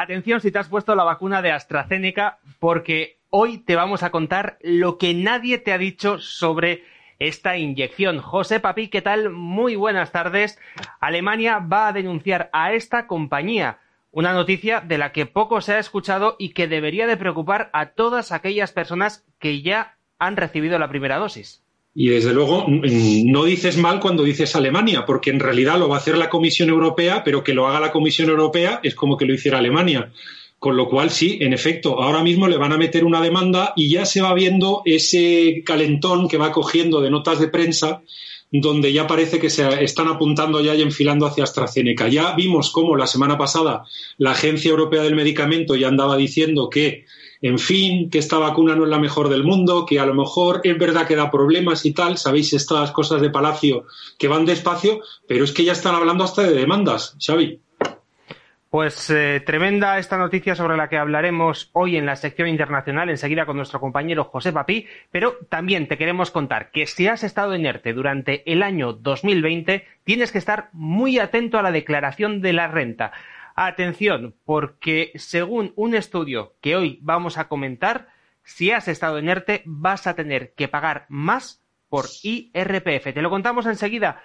Atención si te has puesto la vacuna de AstraZeneca porque hoy te vamos a contar lo que nadie te ha dicho sobre esta inyección. José Papi, ¿qué tal? Muy buenas tardes. Alemania va a denunciar a esta compañía. Una noticia de la que poco se ha escuchado y que debería de preocupar a todas aquellas personas que ya han recibido la primera dosis. Y desde luego no dices mal cuando dices Alemania, porque en realidad lo va a hacer la Comisión Europea, pero que lo haga la Comisión Europea es como que lo hiciera Alemania. Con lo cual, sí, en efecto, ahora mismo le van a meter una demanda y ya se va viendo ese calentón que va cogiendo de notas de prensa donde ya parece que se están apuntando ya y enfilando hacia AstraZeneca. Ya vimos cómo la semana pasada la Agencia Europea del Medicamento ya andaba diciendo que en fin, que esta vacuna no es la mejor del mundo, que a lo mejor es verdad que da problemas y tal, sabéis estas cosas de Palacio que van despacio, pero es que ya están hablando hasta de demandas, Xavi. Pues eh, tremenda esta noticia sobre la que hablaremos hoy en la sección internacional, enseguida con nuestro compañero José Papí, pero también te queremos contar que si has estado en ERTE durante el año 2020, tienes que estar muy atento a la declaración de la renta. Atención, porque según un estudio que hoy vamos a comentar, si has estado en ERTE vas a tener que pagar más por IRPF. Te lo contamos enseguida.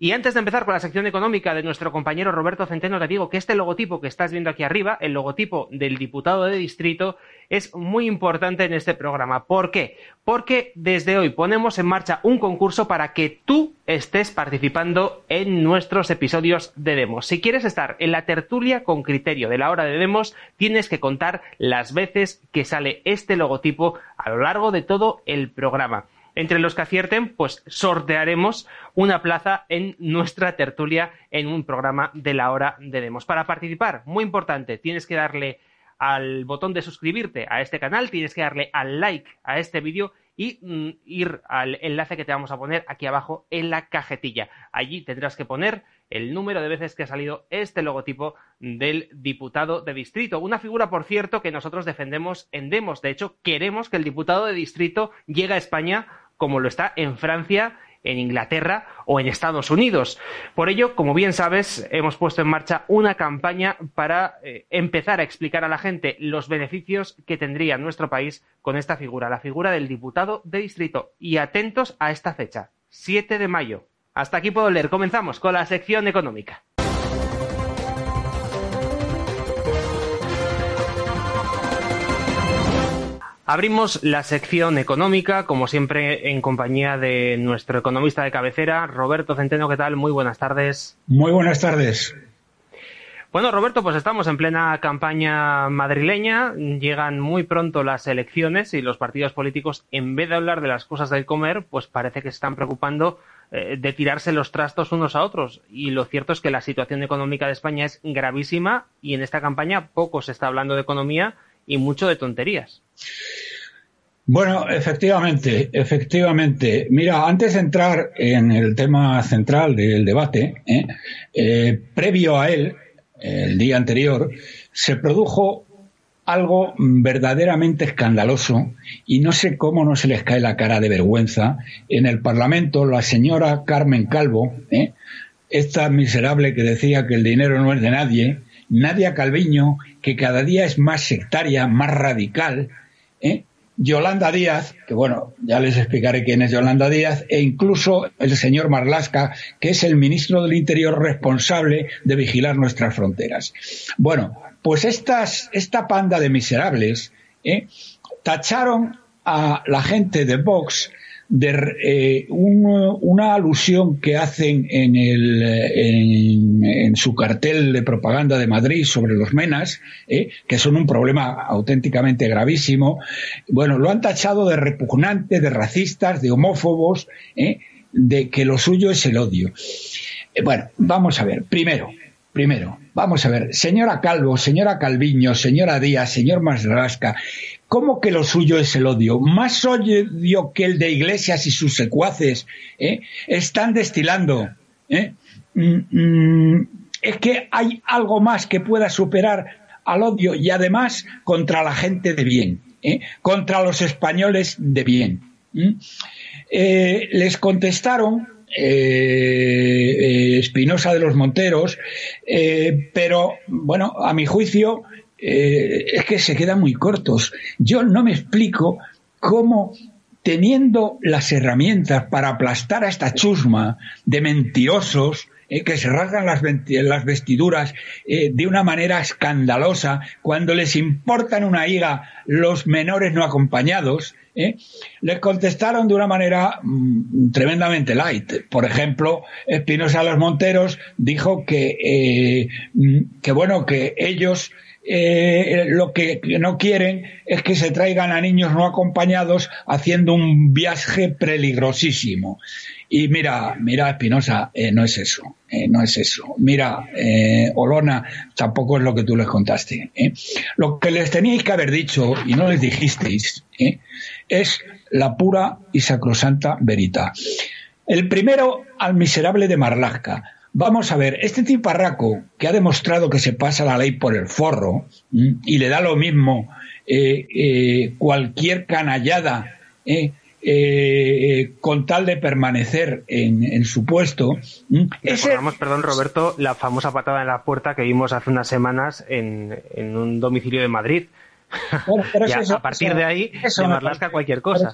Y antes de empezar con la sección económica de nuestro compañero Roberto Centeno, te digo que este logotipo que estás viendo aquí arriba, el logotipo del diputado de distrito, es muy importante en este programa. ¿Por qué? Porque desde hoy ponemos en marcha un concurso para que tú estés participando en nuestros episodios de Demos. Si quieres estar en la tertulia con criterio de la hora de Demos, tienes que contar las veces que sale este logotipo a lo largo de todo el programa. Entre los que acierten, pues sortearemos una plaza en nuestra tertulia en un programa de la hora de Demos. Para participar, muy importante, tienes que darle al botón de suscribirte a este canal, tienes que darle al like a este vídeo y mm, ir al enlace que te vamos a poner aquí abajo en la cajetilla. Allí tendrás que poner el número de veces que ha salido este logotipo del diputado de distrito. Una figura, por cierto, que nosotros defendemos en Demos. De hecho, queremos que el diputado de distrito llegue a España como lo está en Francia, en Inglaterra o en Estados Unidos. Por ello, como bien sabes, hemos puesto en marcha una campaña para eh, empezar a explicar a la gente los beneficios que tendría nuestro país con esta figura, la figura del diputado de distrito. Y atentos a esta fecha, 7 de mayo. Hasta aquí puedo leer. Comenzamos con la sección económica. Abrimos la sección económica, como siempre, en compañía de nuestro economista de cabecera, Roberto Centeno. ¿Qué tal? Muy buenas tardes. Muy buenas tardes. Bueno, Roberto, pues estamos en plena campaña madrileña. Llegan muy pronto las elecciones y los partidos políticos, en vez de hablar de las cosas del comer, pues parece que se están preocupando eh, de tirarse los trastos unos a otros. Y lo cierto es que la situación económica de España es gravísima y en esta campaña poco se está hablando de economía y mucho de tonterías. Bueno, efectivamente, efectivamente. Mira, antes de entrar en el tema central del debate, ¿eh? Eh, previo a él, el día anterior, se produjo algo verdaderamente escandaloso y no sé cómo no se les cae la cara de vergüenza. En el Parlamento, la señora Carmen Calvo, ¿eh? esta miserable que decía que el dinero no es de nadie, Nadia Calviño, que cada día es más sectaria, más radical, ¿eh? Yolanda Díaz, que bueno, ya les explicaré quién es Yolanda Díaz, e incluso el señor Marlasca, que es el ministro del Interior responsable de vigilar nuestras fronteras. Bueno, pues estas, esta panda de miserables ¿eh? tacharon a la gente de Vox de eh, una alusión que hacen en, el, en, su cartel de propaganda de Madrid sobre los menas, eh, que son un problema auténticamente gravísimo. Bueno, lo han tachado de repugnante, de racistas, de homófobos, eh, de que lo suyo es el odio. bueno, vamos a ver. Primero, primero, vamos a ver. Señora Calvo, señora Calviño, señora Díaz, señor Masrasca, ¿Cómo que lo suyo es el odio? Más odio que el de Iglesias y sus secuaces ¿eh? están destilando. ¿eh? Mm, mm, es que hay algo más que pueda superar al odio y además contra la gente de bien, ¿eh? contra los españoles de bien. les contestaron Espinosa de los Monteros, pero bueno, a mi juicio, eh, es que se quedan muy cortos. Yo no me explico cómo teniendo las herramientas para aplastar a esta chusma de mentirosos, eh, que se rasgan las, vestiduras eh, de una manera escandalosa, cuando les importan una higa los menores no acompañados, les contestaron de una manera mm, tremendamente light. Por ejemplo, Espinosa Los Monteros dijo que, mm, que bueno, que ellos eh, lo que no quieren es que se traigan a niños no acompañados haciendo un viaje peligrosísimo. Y mira, mira, Espinosa, eh, no es eso, eh, no es eso. Mira, Olona, tampoco es lo que tú les contaste. Lo que les teníais que haber dicho y no les dijisteis es la pura y sacrosanta verita. El primero al miserable de Marlaska Vamos a ver, este tiparraco que ha demostrado que se pasa la ley por el forro y le da lo mismo eh, eh, cualquier canallada eh, con tal de permanecer en, su puesto. Recordamos, perdón Roberto, la famosa patada en la puerta que vimos hace unas semanas en, un domicilio de Madrid. a partir de ahí, eso no, cualquier cosa.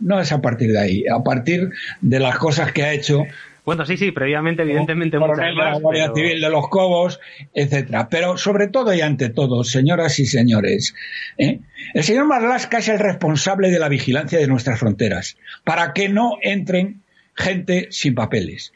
No es a partir de ahí, a partir de las cosas que ha hecho bueno, sí, sí, previamente, evidentemente, muchas de la Guardia Civil de los Cobos, etcétera. Pero sobre todo y ante todo, señoras y señores, ¿eh? el señor Marlaska es el responsable de la vigilancia de nuestras fronteras, para que no entren gente sin papeles.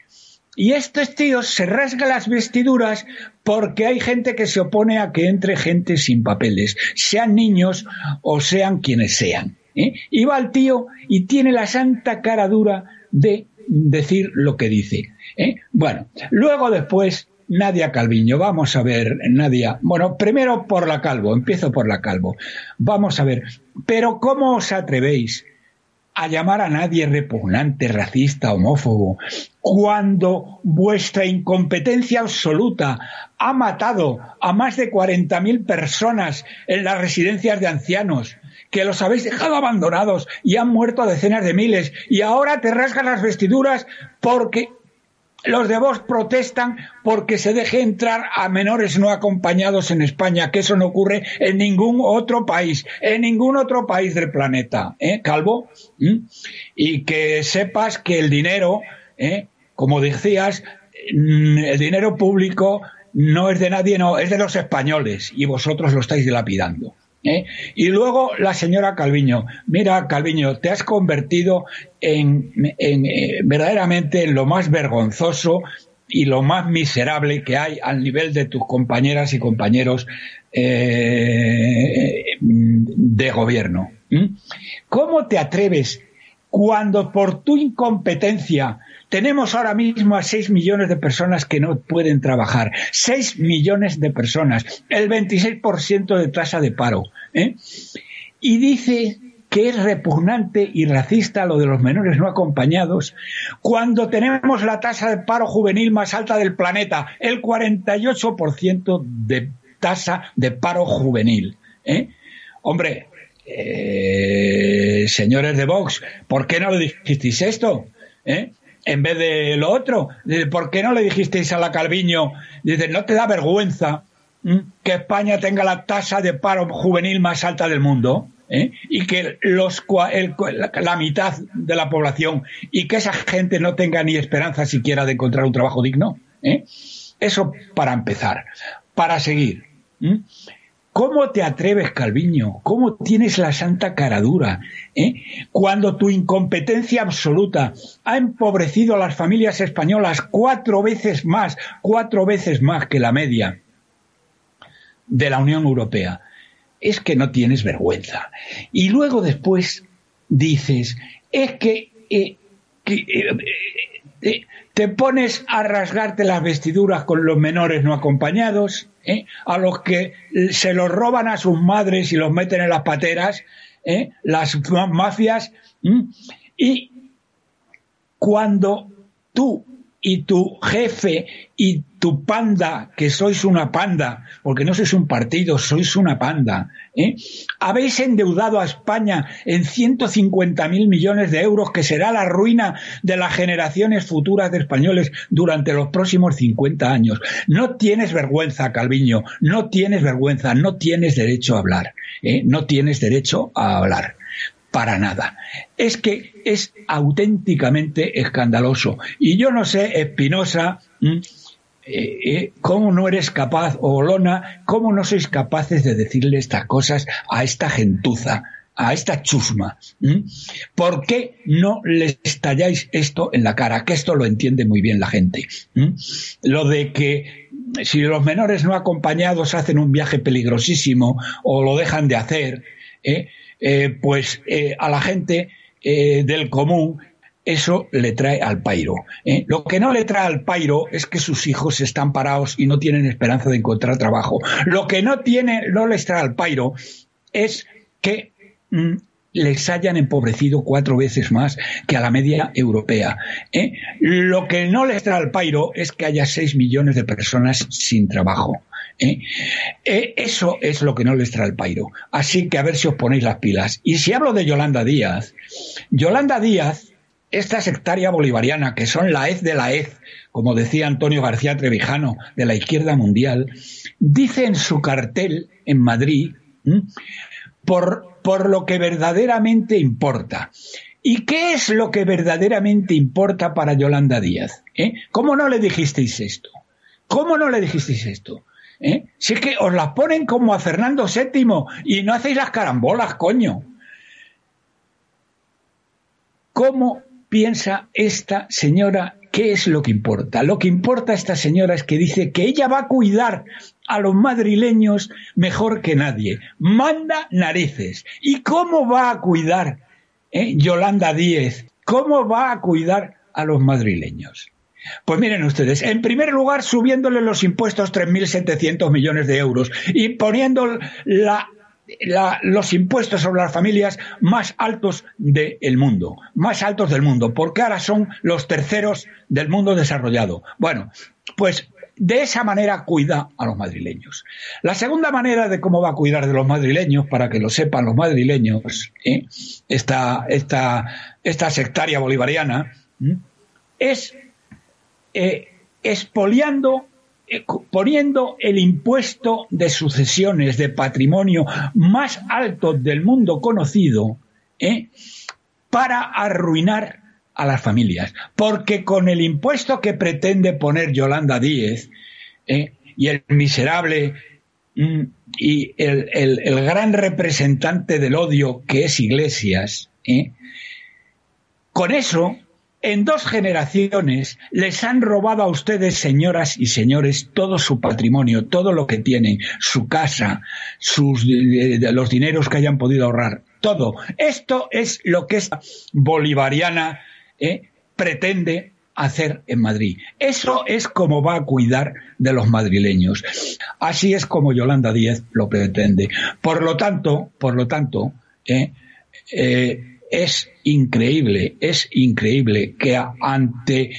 Y estos tíos se rasgan las vestiduras porque hay gente que se opone a que entre gente sin papeles, sean niños o sean quienes sean. ¿eh? Y va el tío y tiene la santa cara dura de decir lo que dice. ¿eh? Bueno, luego después, Nadia Calviño, vamos a ver, Nadia, bueno, primero por la Calvo, empiezo por la Calvo. Vamos a ver, pero ¿cómo os atrevéis a llamar a nadie repugnante, racista, homófobo, cuando vuestra incompetencia absoluta ha matado a más de 40.000 personas en las residencias de ancianos, que los habéis dejado abandonados y han muerto a decenas de miles y ahora te rasgan las vestiduras porque los de vos protestan porque se deje entrar a menores no acompañados en España, que eso no ocurre en ningún otro país, en ningún otro país del planeta, ¿eh, Calvo? ¿Mm? Y que sepas que el dinero, ¿eh? como decías, mm, el dinero público no es de nadie, no, es de los españoles y vosotros lo estáis dilapidando. ¿Eh? Y luego la señora Calviño, mira Calviño, te has convertido en, eh, verdaderamente en lo más vergonzoso y lo más miserable que hay al nivel de tus compañeras y compañeros eh, de gobierno. ¿Cómo te atreves cuando por tu incompetencia tenemos ahora mismo a 6 millones de personas que no pueden trabajar. 6 millones de personas. El 26% de tasa de paro. ¿eh? Y dice que es repugnante y racista lo de los menores no acompañados, cuando tenemos la tasa de paro juvenil más alta del planeta, el 48% de tasa de paro juvenil. ¿eh? Hombre, eh, señores de Vox, ¿por qué no le dijisteis esto? ¿Eh? En vez de lo otro. ¿Por qué no le dijisteis a la Calviño? Dice, ¿no te da vergüenza que España tenga la tasa de paro juvenil más alta del mundo? ¿Eh? y que los, la, mitad de la población y que esa gente no tenga ni esperanza siquiera de encontrar un trabajo digno. ¿eh? Eso para empezar. Para seguir. ¿Cómo te atreves, Calviño? ¿Cómo tienes la santa caradura? ¿eh? Cuando tu incompetencia absoluta ha empobrecido a las familias españolas cuatro veces más, cuatro veces más que la media de la Unión Europea. Es que no tienes vergüenza. Y luego después dices, es que, eh, eh, te pones a rasgarte las vestiduras con los menores no acompañados, ¿eh? a los que se los roban a sus madres y los meten en las pateras, ¿eh? las mafias, y cuando tú y tu jefe y tu panda, que sois una panda, porque no sois un partido, sois una panda, ¿eh? habéis endeudado a España en 150 mil millones de euros, que será la ruina de las generaciones futuras de españoles durante los próximos 50 años. No tienes vergüenza, Calviño, no tienes vergüenza, no tienes derecho a hablar, ¿eh? no tienes derecho a hablar para nada. Es que es auténticamente escandaloso. Y yo no sé, Espinosa, eh, eh, cómo no eres capaz, o Olona, cómo no sois capaces de decirle estas cosas a esta gentuza, a esta chusma. ¿Por qué no les estalláis esto en la cara? Que esto lo entiende muy bien la gente. Lo de que si los menores no acompañados hacen un viaje peligrosísimo o lo dejan de hacer, ¿eh? Eh, pues eh, a la gente eh, del común eso le trae al pairo. Lo que no le trae al pairo es que sus hijos están parados y no tienen esperanza de encontrar trabajo. Lo que no tiene, no les trae al pairo es que mm, les hayan empobrecido cuatro veces más que a la media europea. Lo que no les trae al pairo es que haya seis millones de personas sin trabajo. ¿Eh? Eh, eso es lo que no les trae el pairo. Así que a ver si os ponéis las pilas. Y si hablo de Yolanda Díaz, Yolanda Díaz, esta sectaria bolivariana, que son la hez de la hez, como decía Antonio García Trevijano, de la izquierda mundial, dice en su cartel en Madrid, por, por lo que verdaderamente importa. ¿Y qué es lo que verdaderamente importa para Yolanda Díaz? ¿Eh? ¿Cómo no le dijisteis esto? ¿Cómo no le dijisteis esto? ¿Eh? Si es que os las ponen como a Fernando VII y no hacéis las carambolas, coño. ¿Cómo piensa esta señora qué es lo que importa? Lo que importa a esta señora es que dice que ella va a cuidar a los madrileños mejor que nadie. Manda narices. ¿Y cómo va a cuidar eh, Yolanda Díez? ¿Cómo va a cuidar a los madrileños? Pues miren ustedes, en primer lugar subiéndole los impuestos 3.700 millones de euros y poniendo los impuestos sobre las familias más altos del mundo, más altos del mundo, porque ahora son los terceros del mundo desarrollado. Bueno, pues de esa manera cuida a los madrileños. La segunda manera de cómo va a cuidar de los madrileños, para que lo sepan los madrileños, ¿eh? esta, esta, sectaria bolivariana, es eh, expoliando, eh, poniendo el impuesto de sucesiones, de patrimonio más alto del mundo conocido, eh, para arruinar a las familias. Porque con el impuesto que pretende poner Yolanda Díez y el miserable mm, y el, el, gran representante del odio que es Iglesias, con eso en dos generaciones les han robado a ustedes, señoras y señores, todo su patrimonio, todo lo que tienen, su casa, sus, los dineros que hayan podido ahorrar, todo. Esto es lo que esta bolivariana eh, pretende hacer en Madrid. Eso es como va a cuidar de los madrileños. Así es como Yolanda Díez lo pretende. Por lo tanto, por lo tanto, eh, eh es increíble, es increíble que ante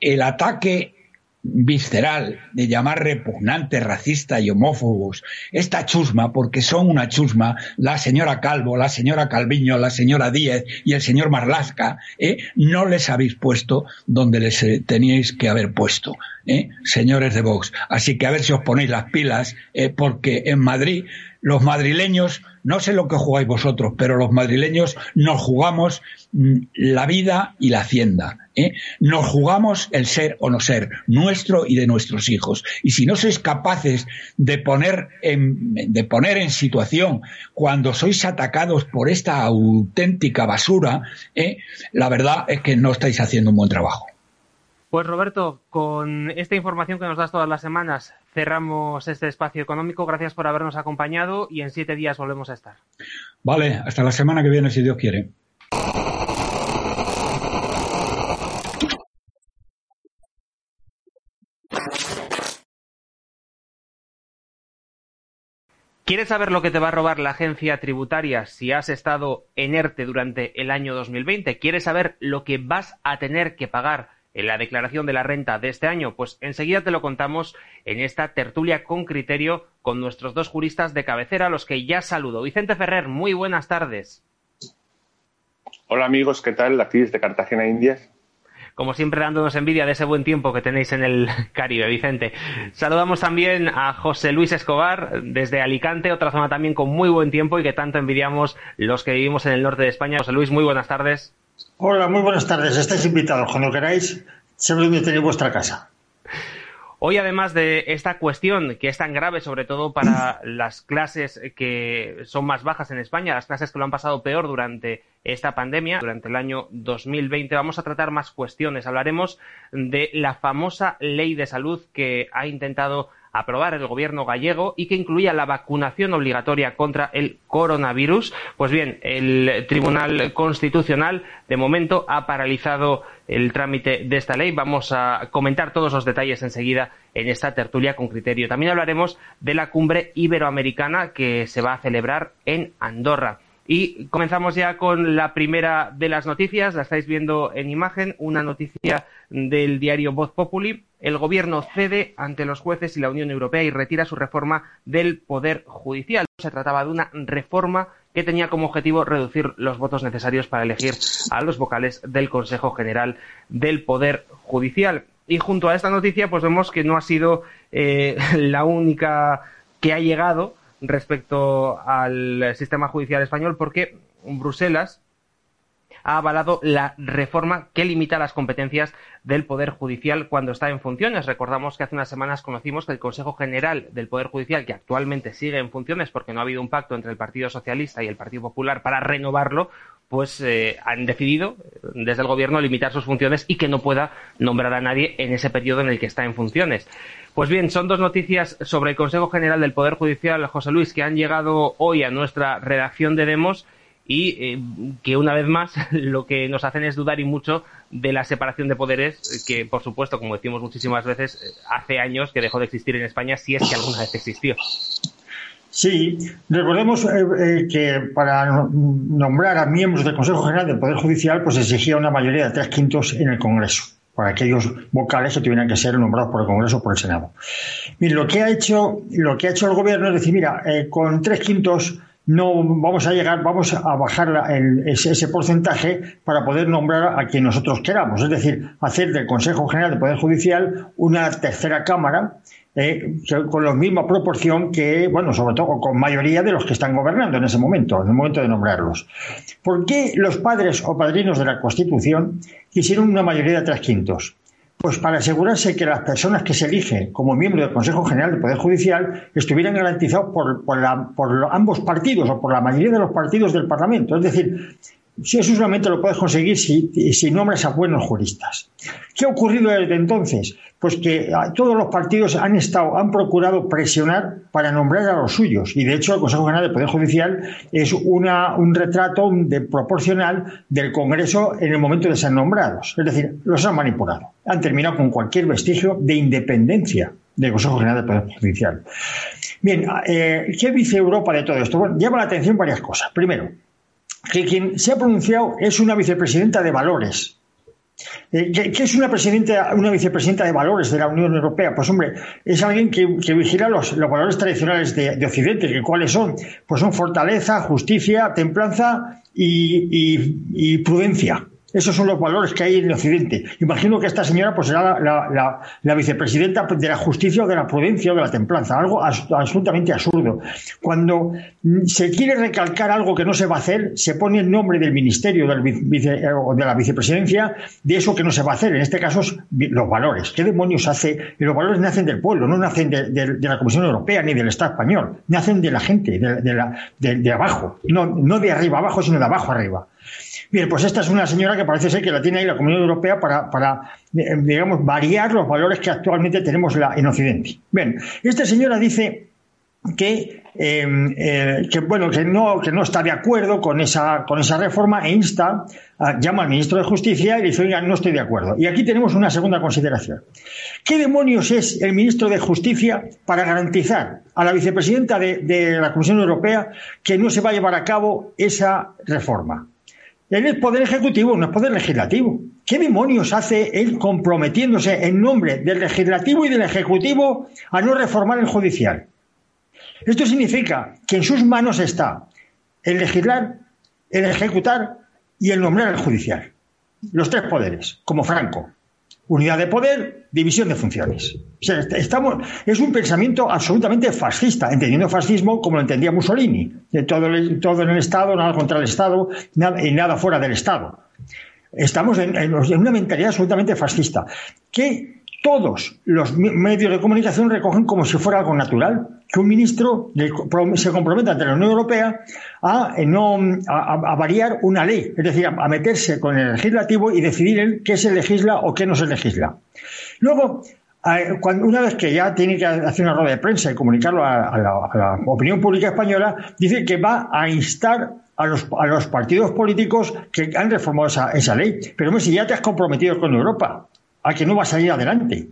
el ataque visceral de llamar repugnante, racista y homófobos esta chusma, porque son una chusma, la señora Calvo, la señora Calviño, la señora Díez y el señor Marlasca, ¿eh? no les habéis puesto donde les eh, teníais que haber puesto, ¿eh? señores de Vox. Así que a ver si os ponéis las pilas, porque en Madrid los madrileños no sé lo que jugáis vosotros, pero los madrileños nos jugamos mm, la vida y la hacienda. ¿eh? Nos jugamos el ser o no ser, nuestro y de nuestros hijos. Y si no sois capaces de poner en, de poner en situación cuando sois atacados por esta auténtica basura, ¿eh? la verdad es que no estáis haciendo un buen trabajo. Pues Roberto, con esta información que nos das todas las semanas, cerramos este espacio económico. Gracias por habernos acompañado y en siete días volvemos a estar. Vale, hasta la semana que viene, si Dios quiere. ¿Quieres saber lo que te va a robar la agencia tributaria si has estado en ERTE durante el año 2020? ¿Quieres saber lo que vas a tener que pagar en la declaración de la renta de este año? Pues enseguida te lo contamos en esta tertulia con criterio con nuestros dos juristas de cabecera, los que ya saludo. Vicente Ferrer, muy buenas tardes. Hola amigos, ¿qué tal? Aquí desde Cartagena, Indias. Como siempre, dándonos envidia de ese buen tiempo que tenéis en el Caribe, Vicente. Saludamos también a José Luis Escobar desde Alicante, otra zona también con muy buen tiempo y que tanto envidiamos los que vivimos en el norte de España. José Luis, muy buenas tardes. Hola, muy buenas tardes. Estáis invitados. Cuando queráis, siempre donde tenéis vuestra casa. Hoy, además de esta cuestión que es tan grave, sobre todo para las clases que son más bajas en España, las clases que lo han pasado peor durante esta pandemia, durante el año 2020, vamos a tratar más cuestiones. Hablaremos de la famosa ley de salud que ha intentado aprobar el gobierno gallego y que incluía la vacunación obligatoria contra el coronavirus. Pues bien, el Tribunal Constitucional de momento ha paralizado el trámite de esta ley. Vamos a comentar todos los detalles enseguida en esta tertulia con criterio. También hablaremos de la cumbre iberoamericana que se va a celebrar en Andorra. Y comenzamos ya con la primera de las noticias, la estáis viendo en imagen, una noticia del diario Voz Populi. El gobierno cede ante los jueces y la Unión Europea y retira su reforma del Poder Judicial. Se trataba de una reforma que tenía como objetivo reducir los votos necesarios para elegir a los vocales del Consejo General del Poder Judicial. Y junto a esta noticia, pues vemos que no ha sido eh, la única que ha llegado respecto al sistema judicial español porque Bruselas ha avalado la reforma que limita las competencias del Poder Judicial cuando está en funciones. Recordamos que hace unas semanas conocimos que el Consejo General del Poder Judicial, que actualmente sigue en funciones porque no ha habido un pacto entre el Partido Socialista y el Partido Popular para renovarlo, pues eh, han decidido desde el Gobierno limitar sus funciones y que no pueda nombrar a nadie en ese periodo en el que está en funciones. Pues bien, son dos noticias sobre el Consejo General del Poder Judicial, José Luis, que han llegado hoy a nuestra redacción de Demos y eh, que una vez más lo que nos hacen es dudar y mucho de la separación de poderes que, por supuesto, como decimos muchísimas veces, eh, hace años que dejó de existir en España, si es que alguna vez existió. Sí, recordemos eh, que para nombrar a miembros del Consejo General del Poder Judicial, pues exigía una mayoría de tres quintos en el Congreso para aquellos vocales que tuvieran que ser nombrados por el Congreso o por el Senado. Mira, lo que ha hecho, lo que ha hecho el gobierno es decir, mira, eh, con tres quintos no vamos a llegar, vamos a bajar ese, porcentaje para poder nombrar a quien nosotros queramos, es decir, hacer del Consejo General de Poder Judicial una tercera cámara eh, con la misma proporción que, bueno, sobre todo con mayoría de los que están gobernando en ese momento, en el momento de nombrarlos. ¿Por qué los padres o padrinos de la Constitución quisieron una mayoría de tres quintos? Pues para asegurarse que las personas que se eligen como miembro del Consejo General de Poder Judicial estuvieran garantizados por ambos partidos o por la mayoría de los partidos del Parlamento. Es decir, si eso solamente lo puedes conseguir si, si nombras a buenos juristas. ¿Qué ha ocurrido desde entonces? Pues que todos los partidos han estado, han procurado presionar para nombrar a los suyos. Y de hecho, el Consejo General del Poder Judicial es una, un retrato de, proporcional del Congreso en el momento de ser nombrados. Es decir, los han manipulado. Han terminado con cualquier vestigio de independencia del Consejo General del Poder Judicial. Bien, eh, ¿qué dice Europa de todo esto? Bueno, llama la atención varias cosas. Primero, que quien se ha pronunciado es una vicepresidenta de valores. Eh, ¿Qué, es una, presidenta, una vicepresidenta de valores de la Unión Europea? Pues hombre, es alguien que, vigila los, valores tradicionales de, Occidente, que cuáles son, pues son fortaleza, justicia, templanza y, prudencia. Esos son los valores que hay en Occidente. Imagino que esta señora pues será la, vicepresidenta de la justicia o de la prudencia o de la templanza, algo absolutamente absurdo. Cuando se quiere recalcar algo que no se va a hacer, se pone el nombre del ministerio del o de la vicepresidencia de eso que no se va a hacer. En este caso, los valores. ¿Qué demonios hace? los valores nacen del pueblo, no nacen de, la Comisión Europea ni del Estado español, nacen de la gente, de, abajo, no, no de arriba abajo, sino de abajo arriba. Bien, pues esta es una señora que parece ser que la tiene ahí la Comunidad Europea para, eh, digamos, variar los valores que actualmente tenemos en Occidente. Bien, esta señora dice que, em, eh, que, bueno que no que no está de acuerdo con esa con esa reforma e insta llama al ministro de Justicia y le dice oiga no estoy de acuerdo y aquí tenemos una segunda consideración. Qué demonios es el ministro de Justicia para garantizar a la vicepresidenta de la Comisión Europea que no se va a llevar a cabo esa reforma él es poder ejecutivo, no es poder legislativo. ¿Qué demonios hace él comprometiéndose en nombre del legislativo y del ejecutivo a no reformar el judicial? Esto significa que en sus manos está el legislar, el ejecutar y el nombrar al judicial. Los tres poderes, como Franco. Unidad de poder, división de funciones. es un pensamiento absolutamente fascista, entendiendo fascismo como lo entendía Mussolini. De todo, todo en el Estado, nada contra el Estado y nada fuera del Estado. Estamos en, en una mentalidad absolutamente fascista. Que todos los medios de comunicación recogen como si fuera algo natural que un ministro se comprometa ante la Unión Europea a, eh, no, a, variar una ley, es decir, a, meterse con el legislativo y decidir qué se legisla o qué no se legisla. Luego, cuando, una vez que ya tiene que hacer una rueda de prensa y comunicarlo a, la, opinión pública española, dice que va a instar a los, a partidos políticos que han reformado esa, esa ley. Pero si ya te has comprometido con Europa, a que no va a salir adelante.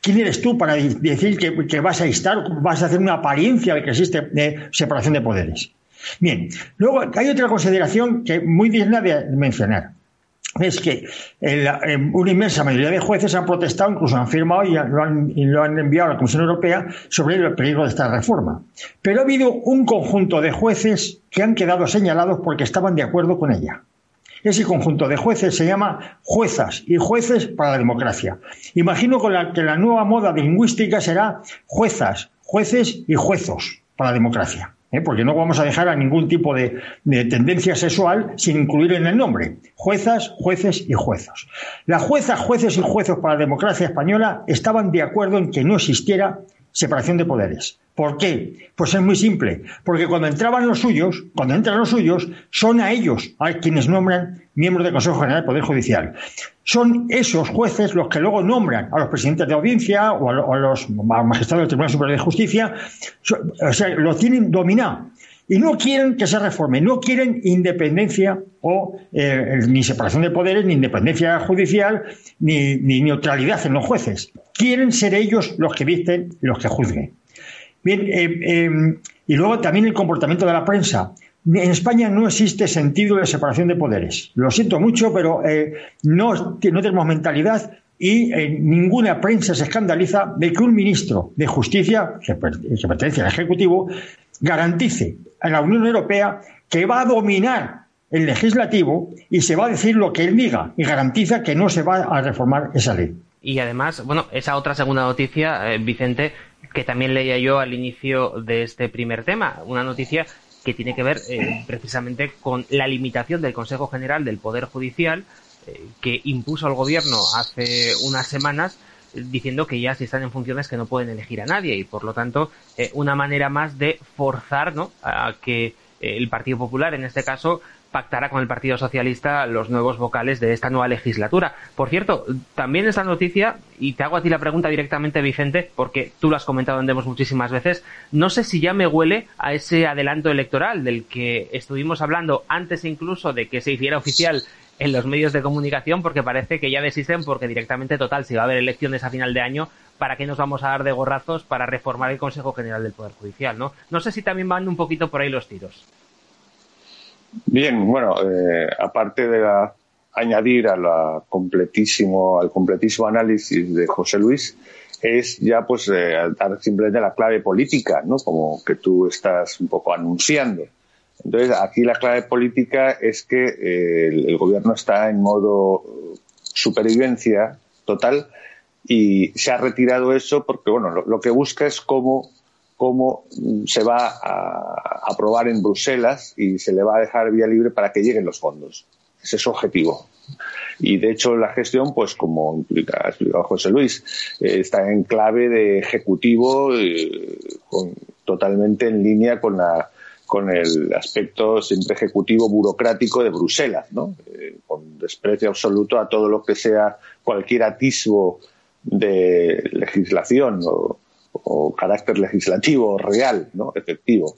¿Quién eres tú para decir que, vas a estar, vas a hacer una apariencia de que existe eh, separación de poderes? Bien, luego hay otra consideración que muy digna de mencionar. Es que una inmensa mayoría de jueces han protestado, incluso han firmado y lo han enviado a la Comisión Europea sobre el peligro de esta reforma. Pero ha habido un conjunto de jueces que han quedado señalados porque estaban de acuerdo con ella. Ese conjunto de jueces se llama juezas y jueces para la democracia. Imagino que la nueva moda lingüística será juezas, jueces y juezos para la democracia. ¿eh? porque no vamos a dejar a ningún tipo de, de, tendencia sexual sin incluir en el nombre. Juezas, jueces y juezos. Las juezas, jueces y juezos para la democracia española estaban de acuerdo en que no existiera separación de poderes. ¿Por qué? Pues es muy simple, porque cuando entraban los suyos, cuando entran los suyos, son a ellos a quienes nombran miembros del Consejo General del Poder Judicial. Son esos jueces los que luego nombran a los presidentes de audiencia o a, los magistrados del Tribunal Superior de Justicia, o sea, lo tienen dominado. Y no quieren que se reforme, no quieren independencia o eh, ni separación de poderes, ni independencia judicial, ni, neutralidad en los jueces. Quieren ser ellos los que visten y los que juzguen. Bien, eh, eh, y luego también el comportamiento de la prensa. En España no existe sentido de separación de poderes. Lo siento mucho, pero no, tenemos mentalidad y ninguna prensa se escandaliza de que un ministro de Justicia, que pertenece al Ejecutivo, garantice a la Unión Europea que va a dominar el legislativo y se va a decir lo que él diga y garantiza que no se va a reformar esa ley. Y además, bueno, esa otra segunda noticia, Vicente, que también leía yo al inicio de este primer tema, una noticia que tiene que ver eh, precisamente con la limitación del Consejo General del Poder Judicial eh, que impuso al gobierno hace unas semanas diciendo que ya si están en funciones que no pueden elegir a nadie y por lo tanto eh, una manera más de forzar ¿no? a que el Partido Popular en este caso pactará con el Partido Socialista los nuevos vocales de esta nueva legislatura. Por cierto, también esta noticia, y te hago a ti la pregunta directamente, Vicente, porque tú lo has comentado en Demos muchísimas veces, no sé si ya me huele a ese adelanto electoral del que estuvimos hablando antes incluso de que se hiciera oficial en los medios de comunicación, porque parece que ya desisten, porque directamente, total, si va a haber elecciones a final de año, ¿para qué nos vamos a dar de gorrazos para reformar el Consejo General del Poder Judicial? ¿no? No sé si también van un poquito por ahí los tiros. Bien, bueno, eh, aparte de añadir a completísimo, al completísimo análisis de José Luis, es ya pues eh, dar simplemente la clave política, ¿no? Como que tú estás un poco anunciando. Entonces, aquí la clave política es que eh, el, gobierno está en modo supervivencia total y se ha retirado eso porque, bueno, lo, que busca es cómo, cómo se va a aprobar en Bruselas y se le va a dejar vía libre para que lleguen los fondos. Ese es su objetivo. Y de hecho la gestión, pues como ha explicado José Luis, eh, está en clave de ejecutivo eh, totalmente en línea con la con el aspecto siempre ejecutivo burocrático de Bruselas, ¿no? Eh, con desprecio absoluto a todo lo que sea cualquier atisbo de legislación o, o carácter legislativo real, ¿no? efectivo.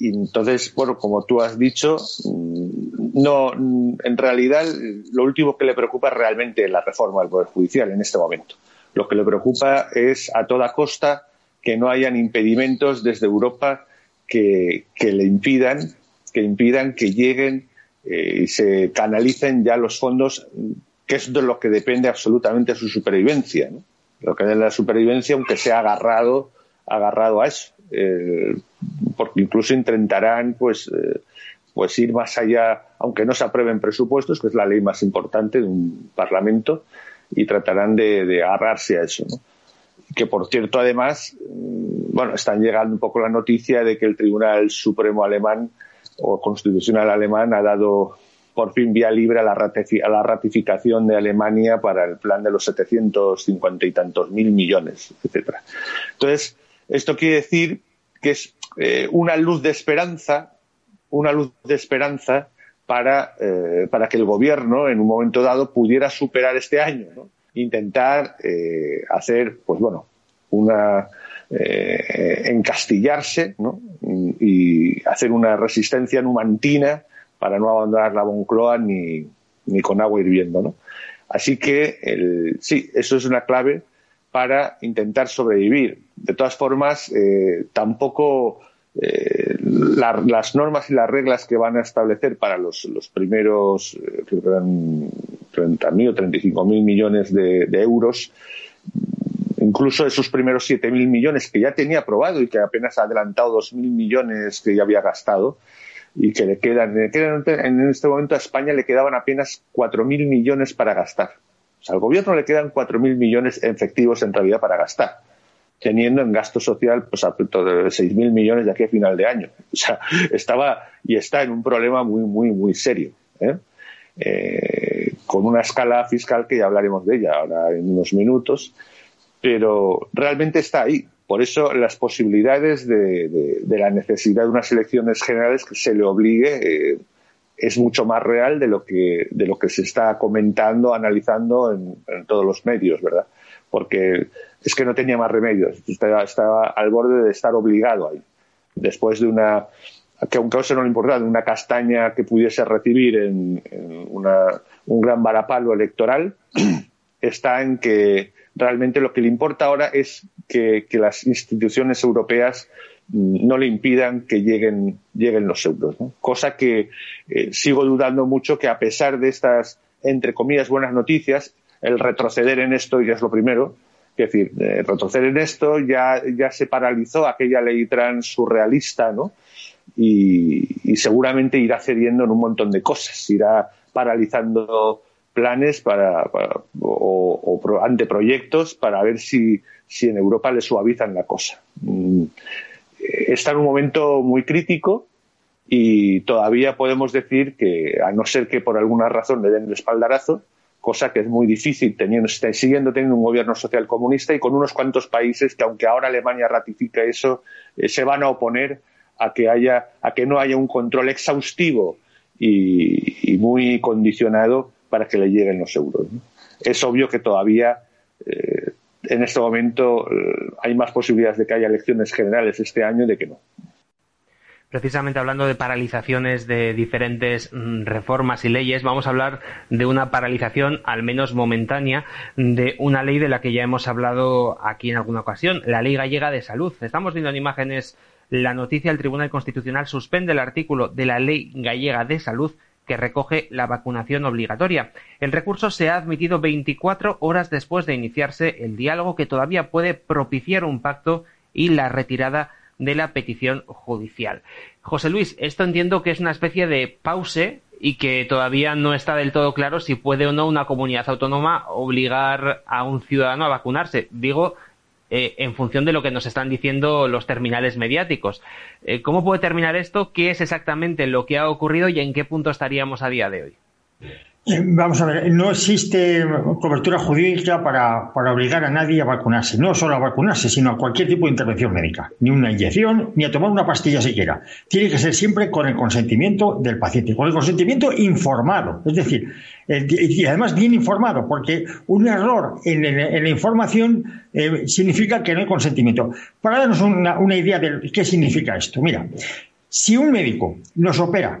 Y entonces, bueno, como tú has dicho, mm, no, en realidad lo último que le preocupa es realmente la reforma del Poder Judicial en este momento. Lo que le preocupa es a toda costa que no hayan impedimentos desde Europa que, le impidan que impidan que lleguen eh, y se canalicen ya los fondos, que es de lo que depende absolutamente su supervivencia. Lo que es la supervivencia, aunque sea agarrado, agarrado a eso. Eh, porque incluso intentarán pues, eh, pues ir más allá, aunque no se aprueben presupuestos, que es la ley más importante de un Parlamento, y tratarán de, agarrarse a eso. Que, por cierto, además, mm, bueno, están llegando un poco la noticia de que el Tribunal Supremo alemán o Constitucional alemán ha dado por fin vía libre a la, a la ratificación de Alemania para el plan de los 750 y tantos mil millones, etcétera. Entonces, esto quiere decir que es eh, una luz de esperanza, una luz de esperanza para, eh, para que el gobierno en un momento dado pudiera superar este año, ¿no? Intentar eh, hacer, pues bueno, una encastillarse ¿no? y hacer una resistencia numantina para no abandonar la Moncloa ni, ni con agua hirviendo, ¿no? Así que sí, eso es una clave para intentar sobrevivir. De todas formas, eh, tampoco eh, las normas y las reglas que van a establecer para los, primeros eh, 30.000 o 35.000 millones de, euros, incluso esos primeros 7.000 millones que ya tenía aprobado y que apenas ha adelantado 2.000 millones que ya había gastado, y que le quedan, le quedan en este momento a España le quedaban apenas 4.000 millones para gastar. O sea, al gobierno le quedan 4.000 millones efectivos en realidad para gastar, teniendo en gasto social pues a de 6.000 millones de aquí a final de año. O sea, estaba y está en un problema muy, muy, muy serio. ¿eh? Eh, con una escala fiscal que ya hablaremos de ella ahora en unos minutos, pero realmente está ahí. Por eso las posibilidades de, la necesidad de unas elecciones generales que se le obligue eh, es mucho más real de lo que de lo que se está comentando, analizando en, todos los medios, ¿verdad? Porque es que no tenía más remedios, estaba, al borde de estar obligado ahí. Después de una que aunque eso no le importaba, una castaña que pudiese recibir en, un gran varapalo electoral, está en que realmente lo que le importa ahora es que las instituciones europeas no le impidan que lleguen, los euros. Cosa que eh, sigo dudando mucho que a pesar de estas, entre comillas, buenas noticias, el retroceder en esto ya es lo primero. Es decir, eh, retroceder en esto ya, ya se paralizó aquella ley trans surrealista, ¿no? Y, seguramente irá cediendo en un montón de cosas, irá paralizando planes para, o, o, anteproyectos para ver si, si en Europa le suavizan la cosa. Mm, está en un momento muy crítico y todavía podemos decir que, a no ser que por alguna razón le den el espaldarazo, cosa que es muy difícil teniendo, siguiendo teniendo un gobierno social comunista y con unos cuantos países que, aunque ahora Alemania ratifica eso, eh, se van a oponer a que haya, a que no haya un control exhaustivo y, muy condicionado para que le lleguen los euros. Es obvio que todavía eh, en este momento eh, hay más posibilidades de que haya elecciones generales este año de que no. Precisamente hablando de paralizaciones de diferentes mm, reformas y leyes, vamos a hablar de una paralización, al menos momentánea, de una ley de la que ya hemos hablado aquí en alguna ocasión, la Ley Gallega de Salud. Estamos viendo en imágenes la noticia, el Tribunal Constitucional suspende el artículo de la Ley Gallega de Salud que recoge la vacunación obligatoria. El recurso se ha admitido 24 horas después de iniciarse el diálogo que todavía puede propiciar un pacto y la retirada la petición judicial. José Luis, esto entiendo que es una especie de pause y que todavía no está del todo claro si puede o no una comunidad autónoma obligar a un ciudadano a vacunarse. Digo, eh, en función de lo que nos están diciendo los terminales mediáticos. Eh, ¿Cómo puede terminar esto? ¿Qué es exactamente lo que ha ocurrido y en qué punto estaríamos a día de hoy? Eh, vamos a ver, no existe cobertura jurídica para, obligar a nadie a vacunarse, no solo a vacunarse, sino a cualquier tipo de intervención médica, ni una inyección, ni a tomar una pastilla siquiera. Tiene que ser siempre con el consentimiento del paciente, con el consentimiento informado, es decir, y además bien informado, porque un error en, la información eh, significa que no hay consentimiento. Para darnos una, una idea de qué significa esto, mira, si un médico nos opera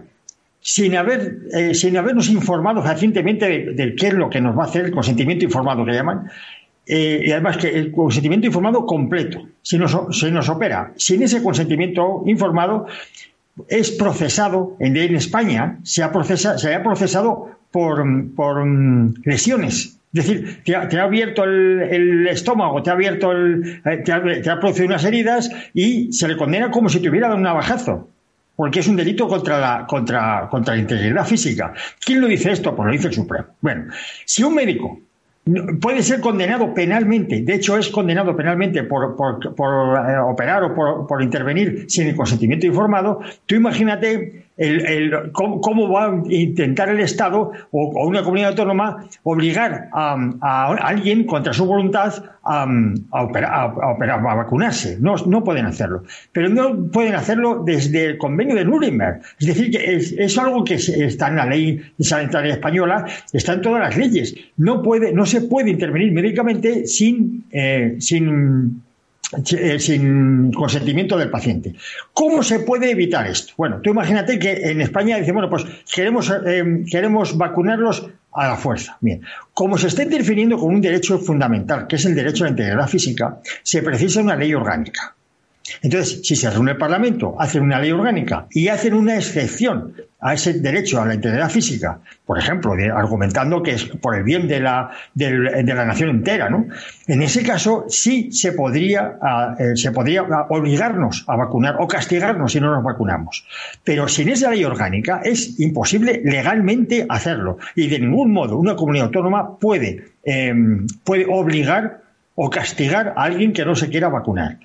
sin, haber, eh, sin habernos informado recientemente de, qué es lo que nos va a hacer el consentimiento informado que llaman, eh, y además que el consentimiento informado completo, si nos, se nos opera sin ese consentimiento informado, es procesado en, España, se ha, procesa, se ha procesado por, por mm, lesiones. Es decir, te ha, abierto el, estómago, te ha abierto el, eh, te ha, te ha producido unas heridas y se le condena como si te hubiera dado un navajazo porque es un delito contra la, contra, contra la integridad física. ¿Quién lo dice esto? Pues lo dice el Supremo. Bueno, si un médico puede ser condenado penalmente, de hecho es condenado penalmente por, por, eh, operar o por, por, intervenir sin el consentimiento informado, tú imagínate el, cómo, va a intentar el Estado o, una comunidad autónoma obligar a, alguien contra su voluntad a, operar, a, vacunarse. No, no pueden hacerlo. Pero no pueden hacerlo desde el convenio de Nuremberg. Es decir, que es, algo que está en la ley sanitaria española, está en todas las leyes. No, puede, no se puede intervenir médicamente sin, eh, sin sin consentimiento del paciente. ¿Cómo se puede evitar esto? Bueno, tú imagínate que en España dice, bueno, pues queremos, eh, queremos vacunarlos a la fuerza. Bien, como se está interfiriendo con un derecho fundamental, que es el derecho a la integridad física, se precisa una ley orgánica. Entonces, si se reúne el Parlamento, hacen una ley orgánica y hacen una excepción a ese derecho a la integridad física, por ejemplo, argumentando que es por el bien de la, de, la nación entera, ¿no? En ese caso sí se podría, eh, se podría obligarnos a vacunar o castigarnos si no nos vacunamos. Pero sin esa ley orgánica es imposible legalmente hacerlo y de ningún modo una comunidad autónoma puede, em, puede obligar o castigar a alguien que no se quiera vacunar.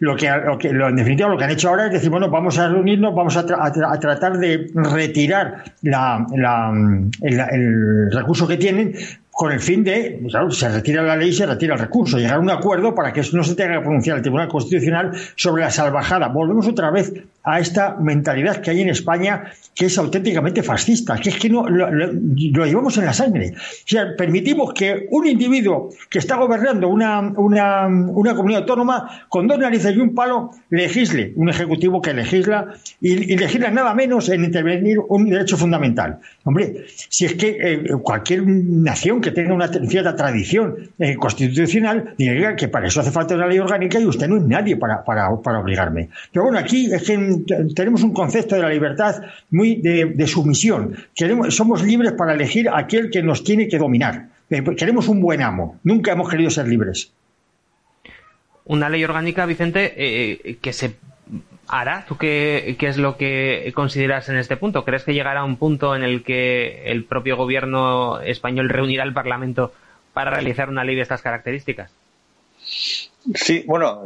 Lo que, lo en definitiva lo que han hecho ahora es decir, bueno, vamos a reunirnos, vamos a, tratar de retirar el, recurso que tienen con el fin de, claro, se retira la ley, se retira el recurso, llegar a un acuerdo para que no se tenga que pronunciar el Tribunal Constitucional sobre la salvajada. Volvemos otra vez a esta mentalidad que hay en España que es auténticamente fascista, que es que no lo, llevamos en la sangre. O sea, permitimos que un individuo que está gobernando una, una, una comunidad autónoma con dos narices y un palo legisle, un ejecutivo que legisla y, legisla nada menos en intervenir un derecho fundamental. Hombre, si es que eh, cualquier nación que tenga una cierta tradición eh, constitucional diría que para eso hace falta una ley orgánica y usted no es nadie para, para, obligarme. Pero bueno, aquí es que tenemos un concepto de la libertad muy de, sumisión. Queremos, somos libres para elegir a aquel que nos tiene que dominar. Eh, queremos un buen amo. Nunca hemos querido ser libres. Una ley orgánica, Vicente, que se hará. ¿Tú qué, es lo que consideras en este punto? ¿Crees que llegará un punto en el que el propio gobierno español reunirá al Parlamento para realizar una ley de estas características? Sí, bueno,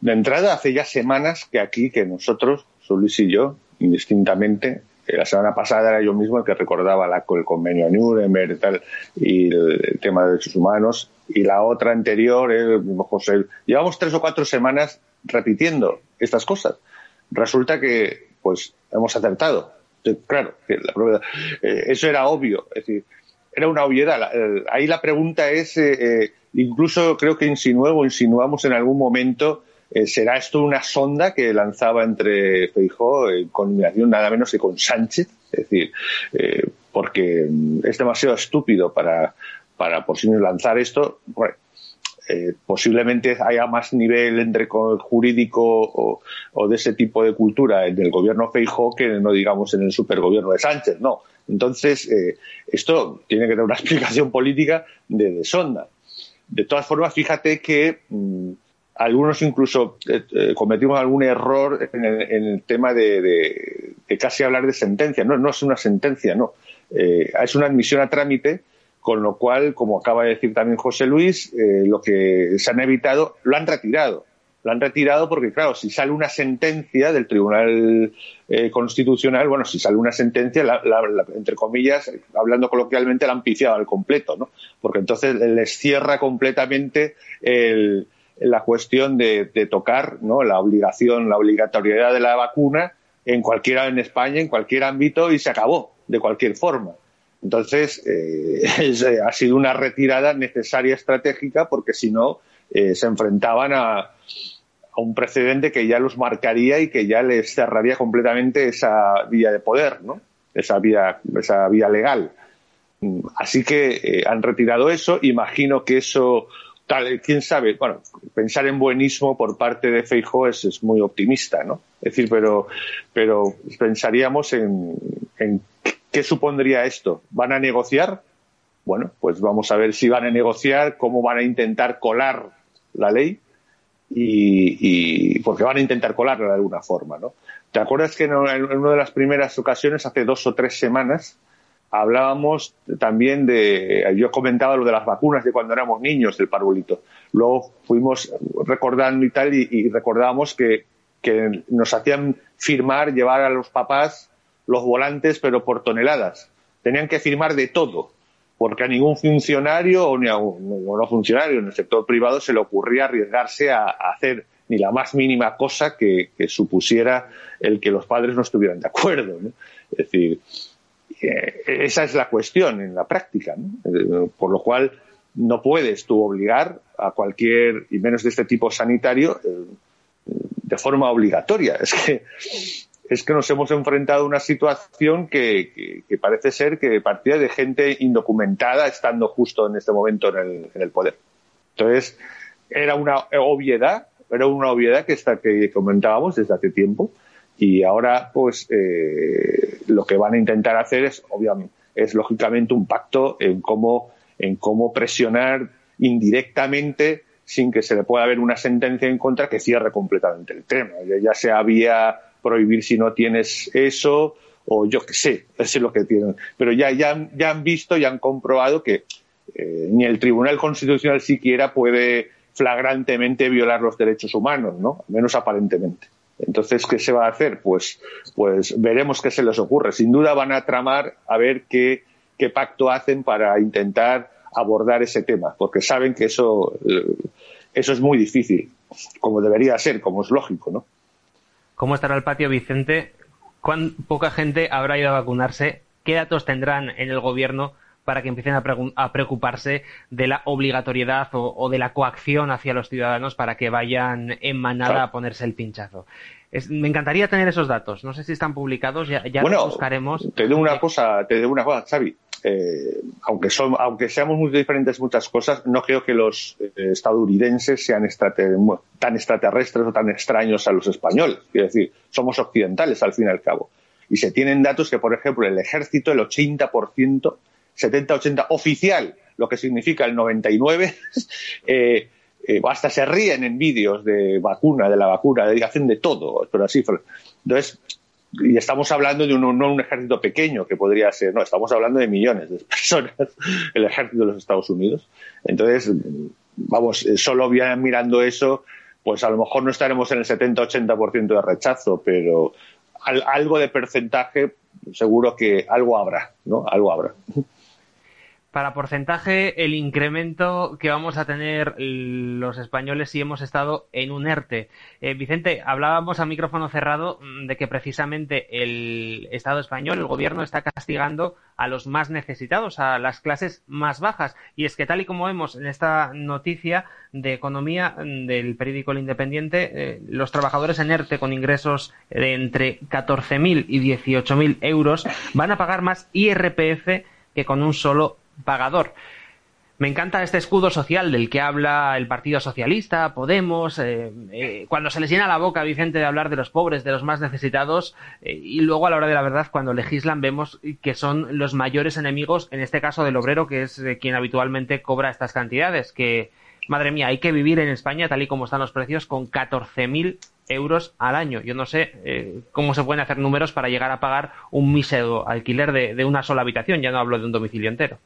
de entrada hace ya semanas que aquí, que nosotros, Luis y yo, indistintamente, la semana pasada era yo mismo el que recordaba el convenio Nuremberg y tal, y el, tema de derechos humanos, y la otra anterior, el mismo José. Llevamos tres o cuatro semanas repitiendo estas cosas. Resulta que, pues, hemos acertado. Claro, la eh, eso era obvio, es decir, era una obviedad. ahí la pregunta es, eh, eh, incluso creo que insinué o insinuamos en algún momento, eh, ¿será esto una sonda que lanzaba entre Feijó en combinación nada menos que con Sánchez? Es decir, porque es demasiado estúpido para, para por sí lanzar esto. Posiblemente haya más nivel entre jurídico o, o, de ese tipo de cultura en el gobierno Feijó que no digamos en el supergobierno de Sánchez, no. Entonces, eh, esto tiene que tener una explicación política de, sonda. De todas formas, fíjate que mm, algunos incluso eh, eh, cometimos algún error en el, tema de, casi hablar de sentencia. No, no es una sentencia, no. Eh, es una admisión a trámite, con lo cual, como acaba de decir también José Luis, lo que se han evitado, lo han retirado. Lo han retirado porque, claro, si sale una sentencia del Tribunal Constitucional, bueno, si sale una sentencia, entre comillas, hablando coloquialmente, la han piciado al completo, ¿no? Porque entonces les cierra completamente la cuestión de, tocar ¿no? la obligación, la obligatoriedad de la vacuna en cualquiera en España, en cualquier ámbito y se acabó de cualquier forma. Entonces, eh, eh, ha sido una retirada necesaria estratégica porque si no eh, se enfrentaban a, un precedente que ya los marcaría y que ya les cerraría completamente esa vía de poder, ¿no? esa, vía, esa vía legal. Así que han retirado eso. Imagino que eso tal, quién sabe, bueno, pensar en buenismo por parte de Feijóo es, muy optimista, ¿no? Es decir, pero, pero pensaríamos en, en qué supondría esto. ¿Van a negociar? Bueno, pues vamos a ver si van a negociar, cómo van a intentar colar la ley y, y porque van a intentar colarla de alguna forma, ¿no? ¿Te acuerdas que en una de las primeras ocasiones, hace dos o tres semanas, hablábamos también de, yo comentaba lo de las vacunas de cuando éramos niños del parvulito. Luego fuimos recordando y tal y, recordábamos que, que, nos hacían firmar, llevar a los papás los volantes, pero por toneladas. Tenían que firmar de todo, porque a ningún funcionario o ni a un funcionario en el sector privado se le ocurría arriesgarse a, hacer ni la más mínima cosa que, supusiera el que los padres no estuvieran de acuerdo. Es decir, eh, esa es la cuestión en la práctica, eh, por lo cual no puedes tú obligar a cualquier, y menos de este tipo sanitario, eh, de forma obligatoria. Es que, es que nos hemos enfrentado a una situación que, parece ser que partía de gente indocumentada estando justo en este momento en el, en el poder. Entonces, era una obviedad, era una obviedad que, está, que comentábamos desde hace tiempo, y ahora, pues, eh, lo que van a intentar hacer es, obviamente, es lógicamente un pacto en cómo, en cómo presionar indirectamente sin que se le pueda haber una sentencia en contra que cierre completamente el tema. Ya sea vía prohibir si no tienes eso o yo qué sé, eso es lo que tienen. Pero ya, ya, ya han visto y han comprobado que eh, ni el Tribunal Constitucional siquiera puede flagrantemente violar los derechos humanos, ¿no? Menos aparentemente. Entonces, ¿qué se va a hacer? Pues, pues veremos qué se les ocurre. Sin duda van a tramar a ver qué, qué pacto hacen para intentar abordar ese tema, porque saben que eso, eso es muy difícil, como debería ser, como es lógico, ¿no? ¿Cómo estará el patio, Vicente? ¿Cuán poca gente habrá ido a vacunarse? ¿Qué datos tendrán en el gobierno para que empiecen a, preocuparse de la obligatoriedad o, de la coacción hacia los ciudadanos para que vayan en manada a ponerse el pinchazo. Me encantaría tener esos datos. No sé si están publicados, ya, los buscaremos. Te digo una cosa, te digo una cosa, Xavi. Eh, aunque, son, aunque seamos muy diferentes muchas cosas, no creo que los eh, estadounidenses sean tan extraterrestres o tan extraños a los españoles. Quiero decir, somos occidentales al fin y al cabo. Y se tienen datos que, por ejemplo, el ejército, el 80% 70-80 oficial, lo que significa el 99, eh, eh, hasta se ríen en vídeos de vacuna, de la vacuna, hacen de todo, pero así. Entonces, y estamos hablando de un, un ejército pequeño que podría ser, no, estamos hablando de millones de personas, el ejército de los Estados Unidos. Entonces, vamos, eh, solo mirando eso, pues a lo mejor no estaremos en el 70-80% de rechazo, pero algo de porcentaje, seguro que algo habrá, ¿no? Algo habrá para porcentaje, el incremento que vamos a tener los españoles si hemos estado en un ERTE. Eh, Vicente, hablábamos a micrófono cerrado mm, de que precisamente el Estado español, el gobierno, está castigando a los más necesitados, a las clases más bajas. Y es que tal y como vemos en esta noticia de economía mm, del periódico El Independiente, eh, los trabajadores en ERTE con ingresos de entre 14.000 y 18.000 euros van a pagar más IRPF que con un solo pagador. Me encanta este escudo social del que habla el Partido Socialista, Podemos, eh, eh, cuando se les llena la boca, Vicente, de hablar de los pobres, de los más necesitados, eh, y luego a la hora de la verdad, cuando legislan, vemos que son los mayores enemigos, en este caso del obrero, que es quien habitualmente cobra estas cantidades, que madre mía, hay que vivir en España, tal y como están los precios, con 14.000 euros al año. Yo no sé cómo se pueden hacer números para llegar a pagar un mísero alquiler de, una sola habitación, ya no hablo de un domicilio entero.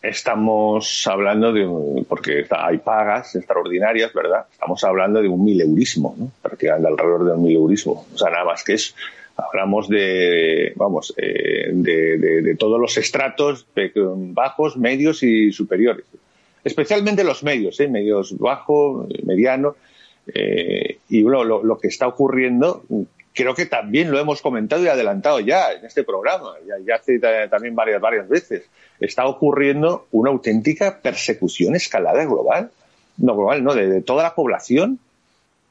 Estamos hablando de, porque hay pagas extraordinarias, ¿verdad? Estamos hablando de un mil eurismo, ¿no? Prácticamente alrededor de un mil eurismo. O sea, nada más que es hablamos de, vamos, eh, de, todos los estratos bajos, medios y superiores. Especialmente los medios, ¿eh? medios bajo, mediano. Eh, y bueno, lo, que está ocurriendo, creo que también lo hemos comentado y adelantado ya en este programa, ya, hace también varias, varias veces. Está ocurriendo una auténtica persecución escalada global. No global, no, de, toda la población.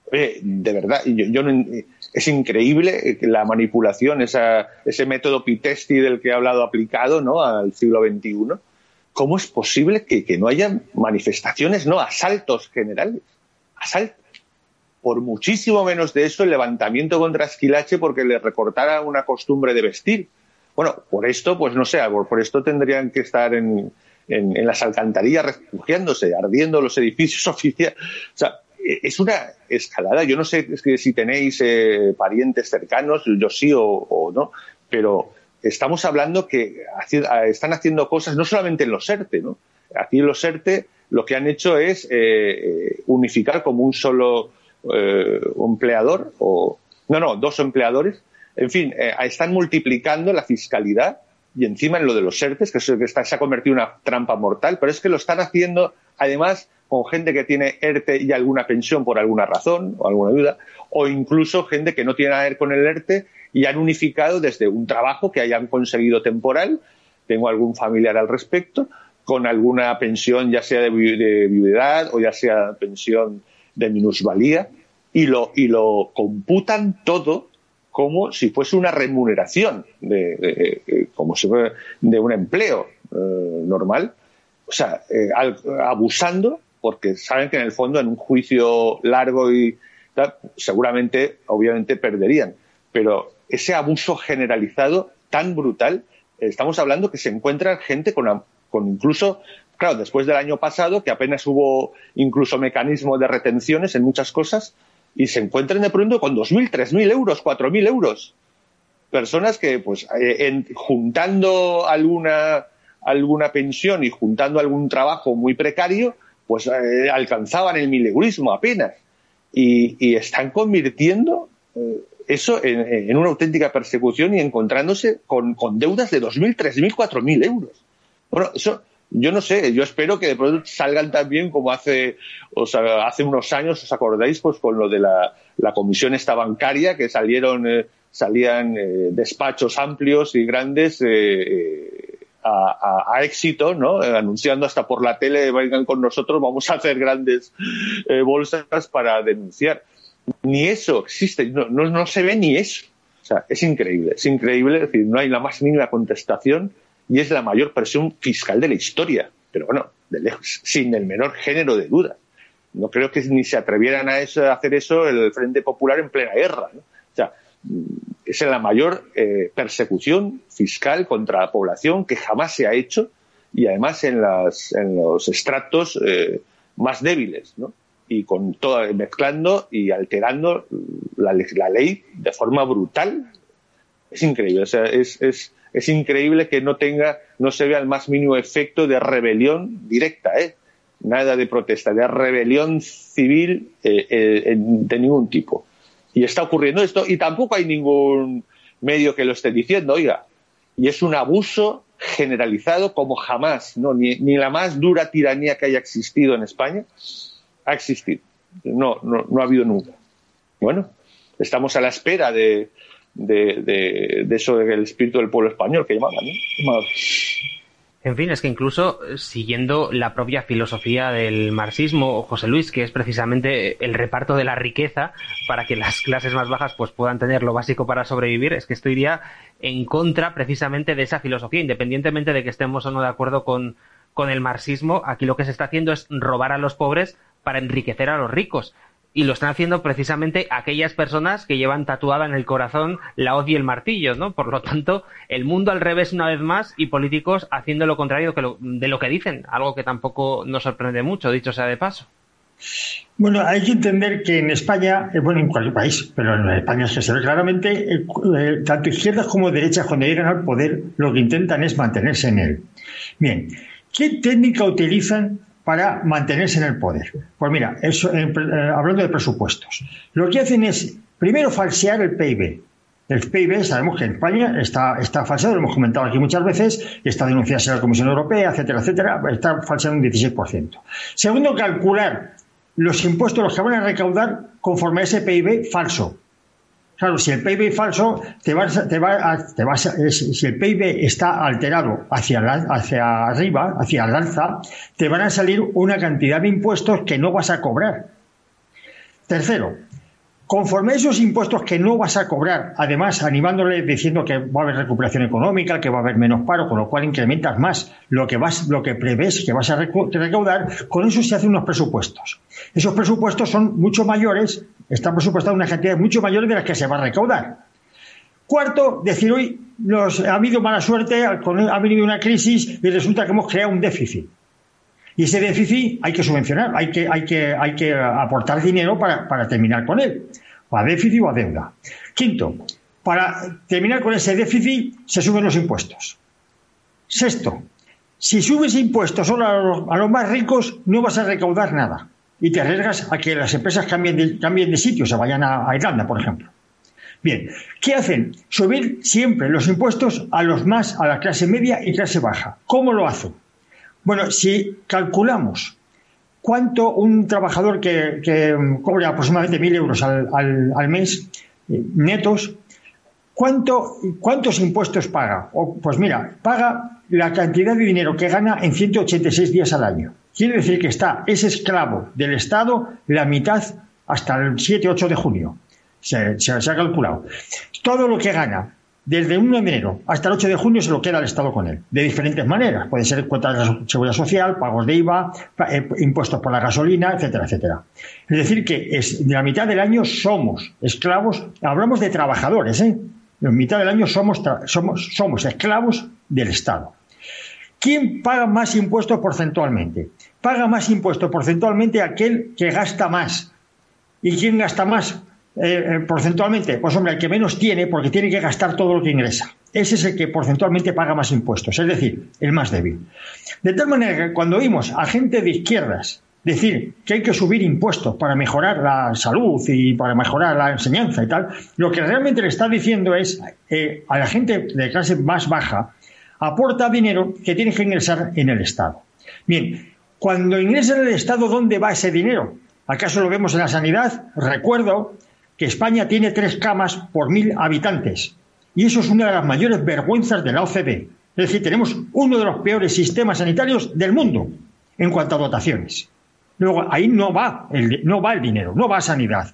de verdad, yo, no, es increíble la manipulación, ese método Pitesti del que he hablado aplicado ¿no? al siglo XXI. ¿Cómo es posible que, no haya manifestaciones, no asaltos generales? Asaltos. Por muchísimo menos de eso, el levantamiento contra Esquilache porque le recortara una costumbre de vestir. Bueno, por esto, pues no sé, por, esto tendrían que estar en, en, las alcantarillas refugiándose, ardiendo los edificios oficiales. O sea, es una escalada. Yo no sé si tenéis eh, parientes cercanos, yo sí o, no, pero estamos hablando que están haciendo cosas no solamente en los ERTE, ¿no? Aquí en los ERTE lo que han hecho es eh, eh, unificar como un solo empleador o no, no, dos empleadores. En fin, están multiplicando la fiscalidad y encima en lo de los ERTES, que, se, que se ha convertido en una trampa mortal, pero es que lo están haciendo además con gente que tiene ERTE y alguna pensión por alguna razón o alguna duda, o incluso gente que no tiene nada que ver con el ERTE y han unificado desde un trabajo que hayan conseguido temporal, tengo algún familiar al respecto, con alguna pensión ya sea de, viudedad o ya sea pensión de minusvalía, y lo, y lo computan todo como si fuese una remuneración de, como si fuera de un empleo eh, normal, o sea, eh, abusando porque saben que en el fondo en un juicio largo y seguramente, obviamente, perderían. Pero ese abuso generalizado tan brutal, estamos hablando que se encuentra gente con, con incluso, claro, después del año pasado, que apenas hubo incluso mecanismo de retenciones en muchas cosas, y se encuentran de pronto con 2.000, 3.000 euros, 4.000 euros. Personas que, pues, eh, juntando alguna, alguna pensión y juntando algún trabajo muy precario, pues eh, alcanzaban el mileurismo apenas. Y, están convirtiendo eh, eso en, una auténtica persecución y encontrándose con, deudas de 2.000, 3.000, 4.000 euros. Bueno, eso yo no sé, yo espero que de pronto salgan también como hace, hace unos años, ¿os acordáis? Pues con lo de la, comisión esta bancaria, que salieron, eh, salían despachos amplios y grandes a, éxito, ¿no? Eh, anunciando hasta por la tele, vengan con nosotros, vamos a hacer grandes eh, bolsas para denunciar. Ni eso existe, no, no, se ve ni eso. O sea, es increíble, es increíble, es decir, no hay la más mínima contestación y es la mayor presión fiscal de la historia. Pero bueno, sin el menor género de duda. No creo que ni se atrevieran a, a hacer eso el Frente Popular en plena guerra. ¿no? O sea, es la mayor eh, persecución fiscal contra la población que jamás se ha hecho y además en, las, los estratos eh, más débiles, ¿no? Y con todo, mezclando y alterando la, la, ley de forma brutal. Es increíble, o sea, es, es increíble que no tenga, no se vea el más mínimo efecto de rebelión directa, ¿eh? Nada de protesta, de rebelión civil eh, de ningún tipo y está ocurriendo esto y tampoco hay ningún medio que lo esté diciendo, oiga, y es un abuso generalizado como jamás, ¿no? ni, la más dura tiranía que haya existido en España ha existido, no, no ha habido nunca. Bueno, estamos a la espera de, de, de, eso del espíritu del pueblo español que llamaba, ¿no? En fin, es que incluso eh, siguiendo la propia filosofía del marxismo, José Luis, que es precisamente el reparto de la riqueza para que las clases más bajas pues puedan tener lo básico para sobrevivir, es que esto iría en contra precisamente de esa filosofía, independientemente de que estemos o no de acuerdo con, con el marxismo, aquí lo que se está haciendo es robar a los pobres para enriquecer a los ricos. Y lo están haciendo precisamente aquellas personas que llevan tatuada en el corazón la hoz y el martillo, ¿no? Por lo tanto, el mundo al revés una vez más y políticos haciendo lo contrario de lo que dicen, algo que tampoco nos sorprende mucho, dicho sea de paso. Bueno, hay que entender que en España, eh, bueno, en cualquier país, pero en España se ve claramente, eh, eh, tanto izquierdas como derechas cuando llegan al poder, lo que intentan es mantenerse en él. Bien, ¿qué técnica utilizan para mantenerse en el poder? Pues mira, eso, hablando de presupuestos, lo que hacen es, primero, falsear el PIB. El PIB, sabemos que en España está, está falseado, lo hemos comentado aquí muchas veces, está denunciado en la Comisión Europea, etcétera, etcétera, está falseado un 16%. Segundo, calcular los impuestos los que van a recaudar conforme a ese PIB falso. Claro, si el PIB falso te te te va si el PIB está alterado hacia, hacia arriba, hacia el alza, te van a salir una cantidad de impuestos que no vas a cobrar. Tercero, Conforme a esos impuestos que no vas a cobrar, además animándole diciendo que va a haber recuperación económica, que va a haber menos paro, con lo cual incrementas más lo que vas, lo que prevés que vas a recaudar, con eso se hacen unos presupuestos. Esos presupuestos son mucho mayores, están presupuestados una cantidad mucho mayor de las que se va a recaudar. Cuarto, decir hoy nos, ha habido mala suerte, ha venido una crisis y resulta que hemos creado un déficit. Y ese déficit hay que subvencionar, hay que, hay que, hay que aportar dinero para, para terminar con él, o a déficit o a deuda. Quinto, para terminar con ese déficit se suben los impuestos. Sexto, si subes impuestos solo a los, más ricos, no vas a recaudar nada. Y te arriesgas a que las empresas cambien de, cambien de sitio, se vayan a, a Irlanda, por ejemplo. Bien, ¿qué hacen? Subir siempre los impuestos a los más, a la clase media y clase baja. ¿Cómo lo hacen? Bueno, si calculamos cuánto un trabajador que, cobra aproximadamente mil euros al, mes eh, netos, ¿cuánto, ¿cuántos impuestos paga? pues mira, paga la cantidad de dinero que gana en 186 días al año. Quiere decir que está, es esclavo del Estado la mitad hasta el 7-8 de junio. Se, ha calculado. Todo lo que gana desde 1 de enero hasta el 8 de junio se lo queda el Estado con él, de diferentes maneras. Puede ser cuentas de seguridad social, pagos de IVA, eh, impuestos por la gasolina, etcétera, etcétera. Es decir, que es, la mitad del año somos esclavos, hablamos de trabajadores, ¿eh? En mitad del año somos, somos, somos esclavos del Estado. ¿Quién paga más impuestos porcentualmente? Paga más impuestos porcentualmente aquel que gasta más. ¿Y quién gasta más? Eh, eh, porcentualmente, pues hombre, el que menos tiene porque tiene que gastar todo lo que ingresa. Ese es el que porcentualmente paga más impuestos, es decir, el más débil. De tal manera que cuando oímos a gente de izquierdas decir que hay que subir impuestos para mejorar la salud y para mejorar la enseñanza y tal, lo que realmente le está diciendo es eh, a la gente de clase más baja, aporta dinero que tiene que ingresar en el Estado. Bien, cuando ingresa en el Estado, ¿dónde va ese dinero? ¿Acaso lo vemos en la sanidad? Recuerdo que España tiene tres camas por mil habitantes. Y eso es una de las mayores vergüenzas de la OCDE. Es decir, tenemos uno de los peores sistemas sanitarios del mundo en cuanto a dotaciones. Luego, ahí no va el, no va el dinero, no va a sanidad.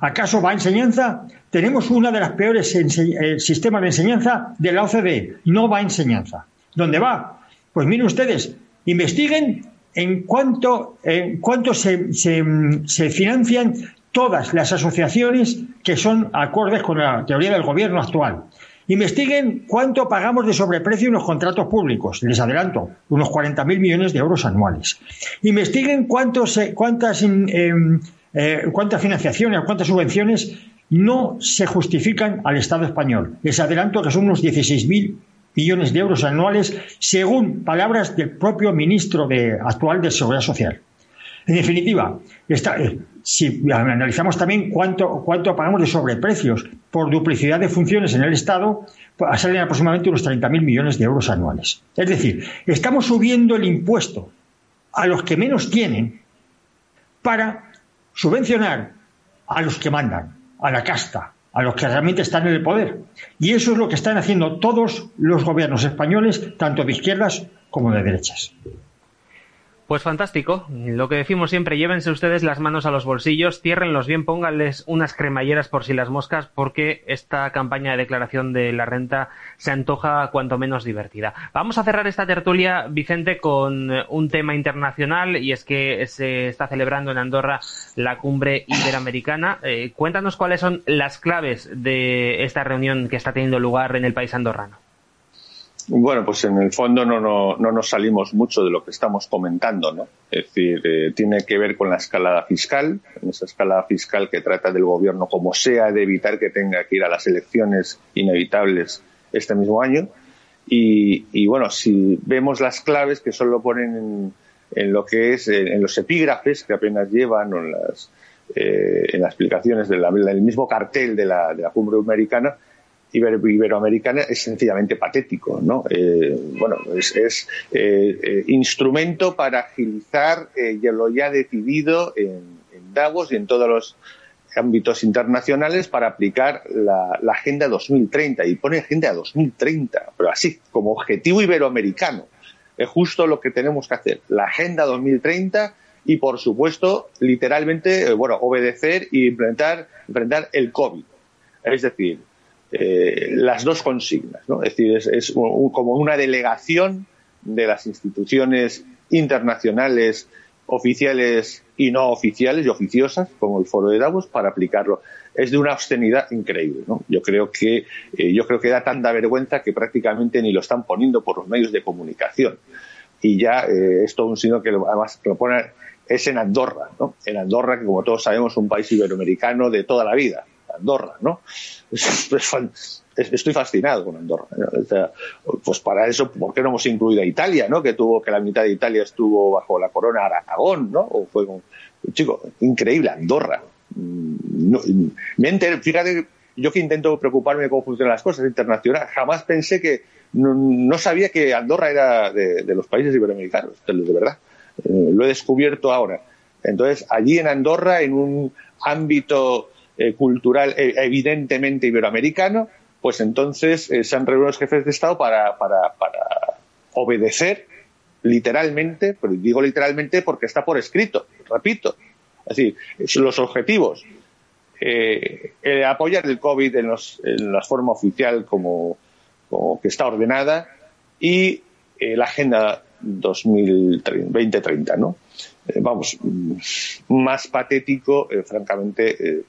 ¿Acaso va enseñanza? Tenemos uno de los peores eh, sistemas de enseñanza de la OCDE. No va a enseñanza. ¿Dónde va? Pues miren ustedes, investiguen en cuánto, en se, se financian todas las asociaciones que son acordes con la teoría del gobierno actual. Investiguen cuánto pagamos de sobreprecio en los contratos públicos. Les adelanto, unos 40.000 millones de euros anuales. Investiguen cuántos, cuántas, em, eh, cuántas financiaciones, cuántas subvenciones no se justifican al Estado español. Les adelanto que son unos 16.000 millones de euros anuales, según palabras del propio ministro de, actual de Seguridad Social. En definitiva, eh, si analizamos también cuánto, pagamos de sobreprecios por duplicidad de funciones en el Estado, pues, salen aproximadamente unos 30.000 millones de euros anuales. Es decir, estamos subiendo el impuesto a los que menos tienen para subvencionar a los que mandan, a la casta, a los que realmente están en el poder. Y eso es lo que están haciendo todos los gobiernos españoles, tanto de izquierdas como de derechas. Pues fantástico. Lo que decimos siempre, llévense ustedes las manos a los bolsillos, ciérrenlos bien, pónganles unas cremalleras por si las moscas, porque esta campaña de declaración de la renta se antoja cuanto menos divertida. Vamos a cerrar esta tertulia, Vicente, con un tema internacional y es que se está celebrando en Andorra la cumbre iberoamericana. Eh, cuéntanos cuáles son las claves de esta reunión que está teniendo lugar en el país andorrano. Bueno, pues en el fondo no, no, no, nos salimos mucho de lo que estamos comentando, ¿no? Es decir, eh, tiene que ver con la escalada fiscal, en esa escalada fiscal que trata del gobierno como sea de evitar que tenga que ir a las elecciones inevitables este mismo año. Y, bueno, si vemos las claves que solo ponen en, en lo que es, en, los epígrafes que apenas llevan o en las, eh, en las explicaciones del mismo cartel de la, de la cumbre americana, iberoamericana es sencillamente patético, ¿no? Eh, bueno, es, eh, eh, instrumento para agilizar lo ya decidido en, Davos y en todos los ámbitos internacionales para aplicar la, Agenda 2030 y pone Agenda 2030, pero así, como objetivo iberoamericano. Es justo lo que tenemos que hacer, la Agenda 2030 y, por supuesto, literalmente, bueno, obedecer y implementar, implementar el COVID. Es decir, eh, las dos consignas. ¿no? Es decir, es, como una delegación de las instituciones internacionales oficiales y no oficiales y oficiosas, como el Foro de Davos, para aplicarlo. Es de una obscenidad increíble. ¿no? Yo creo que eh, yo creo que da tanta vergüenza que prácticamente ni lo están poniendo por los medios de comunicación. Y ya eh, es todo un signo que además lo es en Andorra, ¿no? En Andorra, que como todos sabemos es un país iberoamericano de toda la vida Andorra, ¿no? Estoy fascinado con Andorra. pues para eso, ¿por qué no hemos incluido a Italia, ¿no? Que tuvo, que la mitad de Italia estuvo bajo la corona Aragón, ¿no? O fue un chico, increíble, Andorra. Mm, no, me fíjate, yo que intento preocuparme de cómo funcionan las cosas internacionales, jamás pensé que, no, sabía que Andorra era de, los países iberoamericanos, de verdad. Eh, lo he descubierto ahora. Entonces, allí en Andorra, en un ámbito eh, cultural eh, evidentemente iberoamericano, pues entonces eh, se han reunido los jefes de Estado para, para, obedecer literalmente, pero digo literalmente porque está por escrito, repito. Es decir, los objetivos, apoyar el COVID en, la forma oficial como, como que está ordenada y la Agenda 2030, ¿no? vamos, más patético, francamente,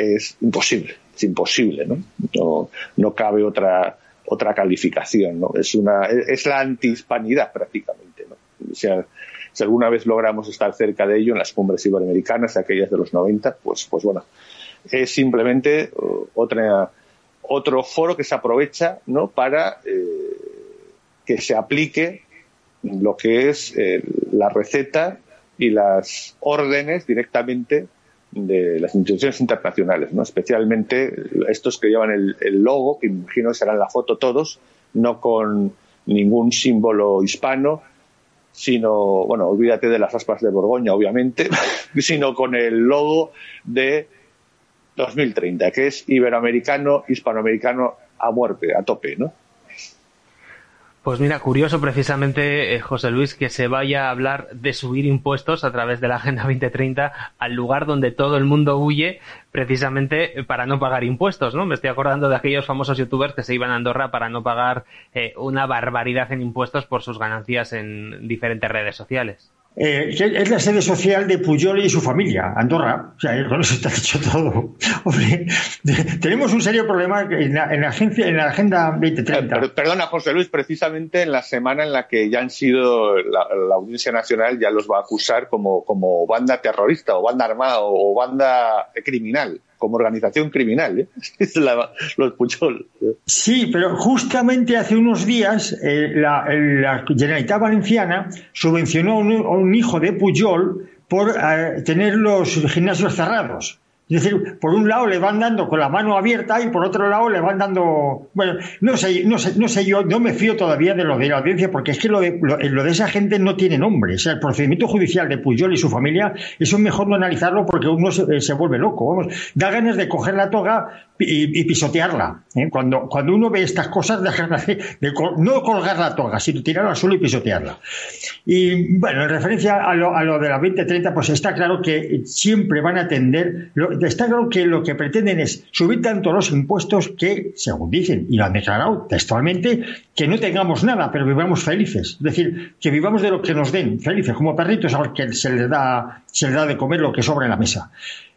es imposible, es imposible, ¿no? No, no cabe otra, otra calificación, ¿no? Es una, es la antihispanidad prácticamente, ¿no? Si alguna vez logramos estar cerca de ello en las cumbres iberoamericanas, aquellas de los 90, pues, pues bueno, es simplemente uh, otra, otro foro que se aprovecha, ¿no? Para eh, que se aplique lo que es eh, la receta y las órdenes directamente de las instituciones internacionales, ¿no? especialmente estos que llevan el, logo, que imagino serán la foto todos, no con ningún símbolo hispano, sino, bueno, olvídate de las aspas de Borgoña, obviamente, sino con el logo de 2030, que es iberoamericano, hispanoamericano a muerte, a tope, ¿no? Pues mira, curioso precisamente, eh, José Luis, que se vaya a hablar de subir impuestos a través de la Agenda 2030 al lugar donde todo el mundo huye precisamente para no pagar impuestos, ¿no? Me estoy acordando de aquellos famosos youtubers que se iban a Andorra para no pagar eh, una barbaridad en impuestos por sus ganancias en diferentes redes sociales. Eh, es la sede social de Puyol y su familia, Andorra. O sea, con eso está dicho todo. Hombre, tenemos un serio problema en la, agencia, en la Agenda 2030. Eh, perdona, José Luis, precisamente en la semana en la que ya han sido, la, Audiencia Nacional ya los va a acusar como, como banda terrorista o banda armada o banda criminal como organización criminal, ¿eh? los Puyol. Sí, pero justamente hace unos días eh, la, la, Generalitat Valenciana subvencionó a un, hijo de Puyol por eh, tener los gimnasios cerrados. Es decir, por un lado le van dando con la mano abierta y por otro lado le van dando. Bueno, no sé, no sé, no sé yo, no me fío todavía de lo de la audiencia porque es que lo de, lo, de esa gente no tiene nombre. O sea, el procedimiento judicial de Puyol y su familia, eso es mejor no analizarlo porque uno se, se vuelve loco. Vamos, da ganas de coger la toga y, pisotearla. ¿eh? Cuando, cuando uno ve estas cosas, de, de, no colgar la toga, sino tirarla al suelo y pisotearla. Y bueno, en referencia a lo, a lo de la 2030, pues está claro que siempre van a tender, está claro que lo que pretenden es subir tanto los impuestos que, según dicen, y lo han declarado textualmente, que no tengamos nada, pero vivamos felices. Es decir, que vivamos de lo que nos den, felices, como perritos a los que se les da, se les da de comer lo que sobra en la mesa.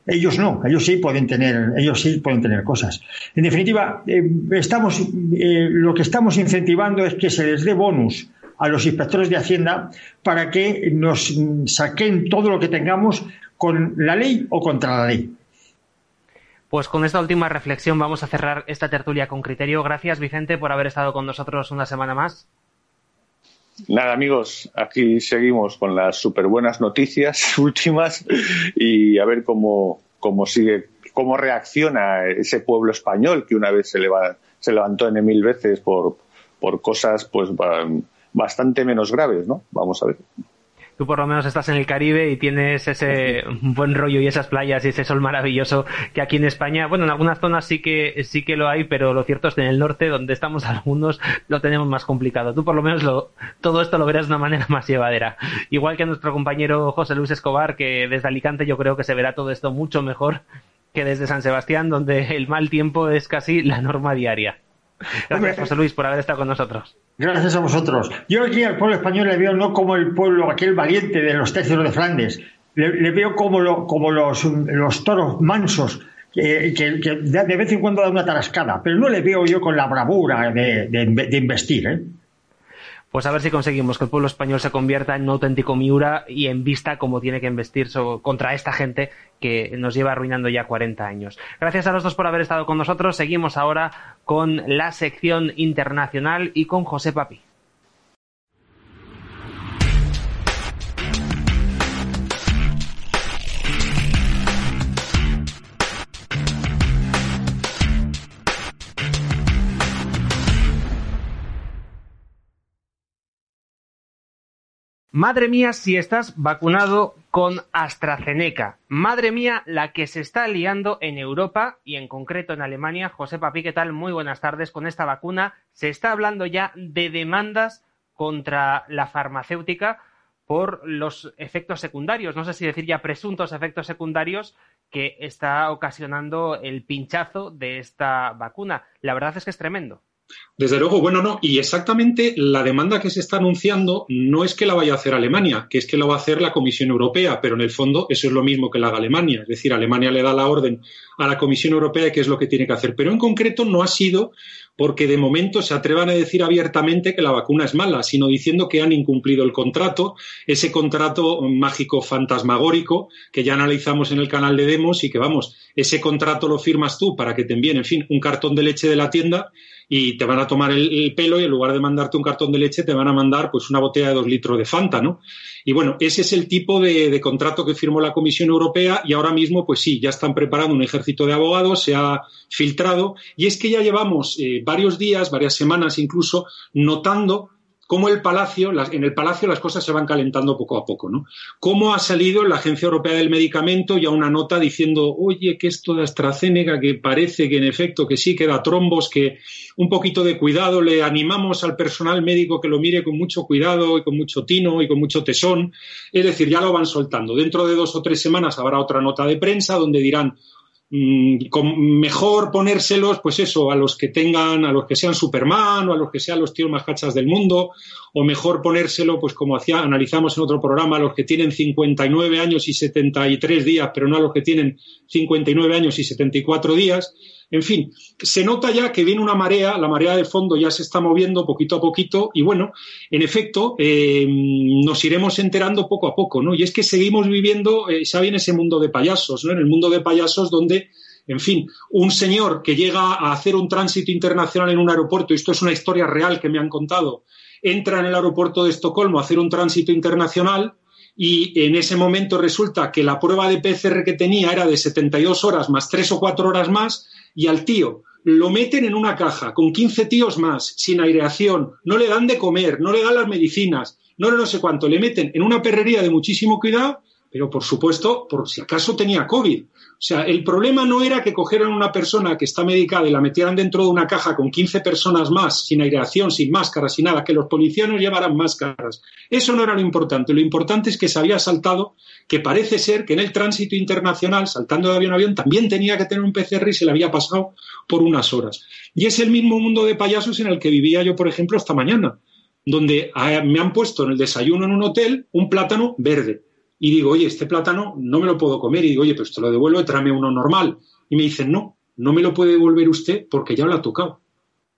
Ellos no, ellos sí pueden tener, ellos sí pueden tener cosas. En definitiva, eh, estamos, eh, lo que estamos incentivando es que se les dé bonus a los inspectores de Hacienda para que nos saquen todo lo que tengamos con la ley o contra la ley. Pues con esta última reflexión vamos a cerrar esta tertulia con criterio. Gracias, Vicente, por haber estado con nosotros una semana más. Nada, amigos, aquí seguimos con las súper buenas noticias últimas y a ver cómo, cómo sigue, cómo reacciona ese pueblo español que una vez se, se levantó en mil veces por, por cosas pues bastante menos graves, ¿no? Vamos a ver tú por lo menos estás en el Caribe y tienes ese buen rollo y esas playas y ese sol maravilloso que aquí en España, bueno, en algunas zonas sí que sí que lo hay, pero lo cierto es que en el norte, donde estamos algunos, lo tenemos más complicado. Tú por lo menos lo, todo esto lo verás de una manera más llevadera. Igual que nuestro compañero José Luis Escobar, que desde Alicante yo creo que se verá todo esto mucho mejor que desde San Sebastián, donde el mal tiempo es casi la norma diaria. Gracias, José Luis, por haber estado con nosotros. Gracias a vosotros. Yo aquí al pueblo español le veo no como el pueblo, aquel valiente de los tercios de Flandes, le, veo como, lo, como los, toros mansos que, de vez en cuando dan una tarascada, pero no le veo yo con la bravura de, de, de investir. ¿eh? Pues a ver si conseguimos que el pueblo español se convierta en un auténtico Miura y en vista como tiene que investir contra esta gente que nos lleva arruinando ya 40 años. Gracias a los dos por haber estado con nosotros. Seguimos ahora con la sección internacional y con José Papi. Madre mía si estás vacunado con AstraZeneca. Madre mía la que se está liando en Europa y en concreto en Alemania. José Papi, ¿qué tal? Muy buenas tardes. Con esta vacuna se está hablando ya de demandas contra la farmacéutica por los efectos secundarios, no sé si decir ya presuntos efectos secundarios que está ocasionando el pinchazo de esta vacuna. La verdad es que es tremendo. Desde luego, bueno, no. Y exactamente la demanda que se está anunciando no es que la vaya a hacer Alemania, que es que lo va a hacer la Comisión Europea, pero en el fondo eso es lo mismo que la haga Alemania. Es decir, Alemania le da la orden a la Comisión Europea de qué es lo que tiene que hacer. Pero en concreto no ha sido porque de momento se atrevan a decir abiertamente que la vacuna es mala, sino diciendo que han incumplido el contrato, ese contrato mágico fantasmagórico que ya analizamos en el canal de Demos y que vamos, ese contrato lo firmas tú para que te envíen, en fin, un cartón de leche de la tienda y te van a tomar el, pelo y en lugar de mandarte un cartón de leche te van a mandar pues una botella de dos litros de Fanta, ¿no? Y bueno, ese es el tipo de, contrato que firmó la Comisión Europea y ahora mismo pues sí, ya están preparando un ejército de abogados, se ha filtrado y es que ya llevamos eh, varios días, varias semanas incluso, notando cómo el Palacio, en el Palacio las cosas se van calentando poco a poco, ¿no? Cómo ha salido la Agencia Europea del Medicamento ya una nota diciendo, oye, que esto de AstraZeneca, que parece que en efecto que sí, que da trombos, que un poquito de cuidado, le animamos al personal médico que lo mire con mucho cuidado y con mucho tino y con mucho tesón. Es decir, ya lo van soltando. Dentro de dos o tres semanas habrá otra nota de prensa donde dirán, mejor ponérselos, pues eso, a los que tengan, a los que sean Superman o a los que sean los tíos más cachas del mundo, o mejor ponérselo, pues como hacía, analizamos en otro programa, a los que tienen 59 años y 73 días, pero no a los que tienen 59 años y 74 días. En fin, se nota ya que viene una marea, la marea de fondo ya se está moviendo poquito a poquito y bueno, en efecto, eh, nos iremos enterando poco a poco, ¿no? Y es que seguimos viviendo, eh, ya viene ese mundo de payasos, ¿no? En el mundo de payasos donde en fin, un señor que llega a hacer un tránsito internacional en un aeropuerto, esto es una historia real que me han contado, entra en el aeropuerto de Estocolmo a hacer un tránsito internacional y en ese momento resulta que la prueba de PCR que tenía era de 72 horas más 3 o 4 horas más y al tío. Lo meten en una caja con 15 tíos más, sin aireación, no le dan de comer, no le dan las medicinas, no, no, sé cuánto, le meten en una perrería de muchísimo cuidado pero por supuesto, por si acaso tenía COVID. O sea, el problema no era que cogieran una persona que está medicada y la metieran dentro de una caja con 15 personas más, sin aireación, sin máscaras, sin nada, que los policías no llevaran máscaras. Eso no era lo importante. Lo importante es que se había saltado, que parece ser que en el tránsito internacional, saltando de avión a avión, también tenía que tener un PCR y se le había pasado por unas horas. Y es el mismo mundo de payasos en el que vivía yo, por ejemplo, esta mañana, donde ah, me han puesto en el desayuno en un hotel un plátano verde y digo, oye, este plátano no me lo puedo comer. Y digo, oye, pues te lo devuelvo tráeme uno normal. Y me dicen, no, no me lo puede devolver usted porque ya lo ha tocado.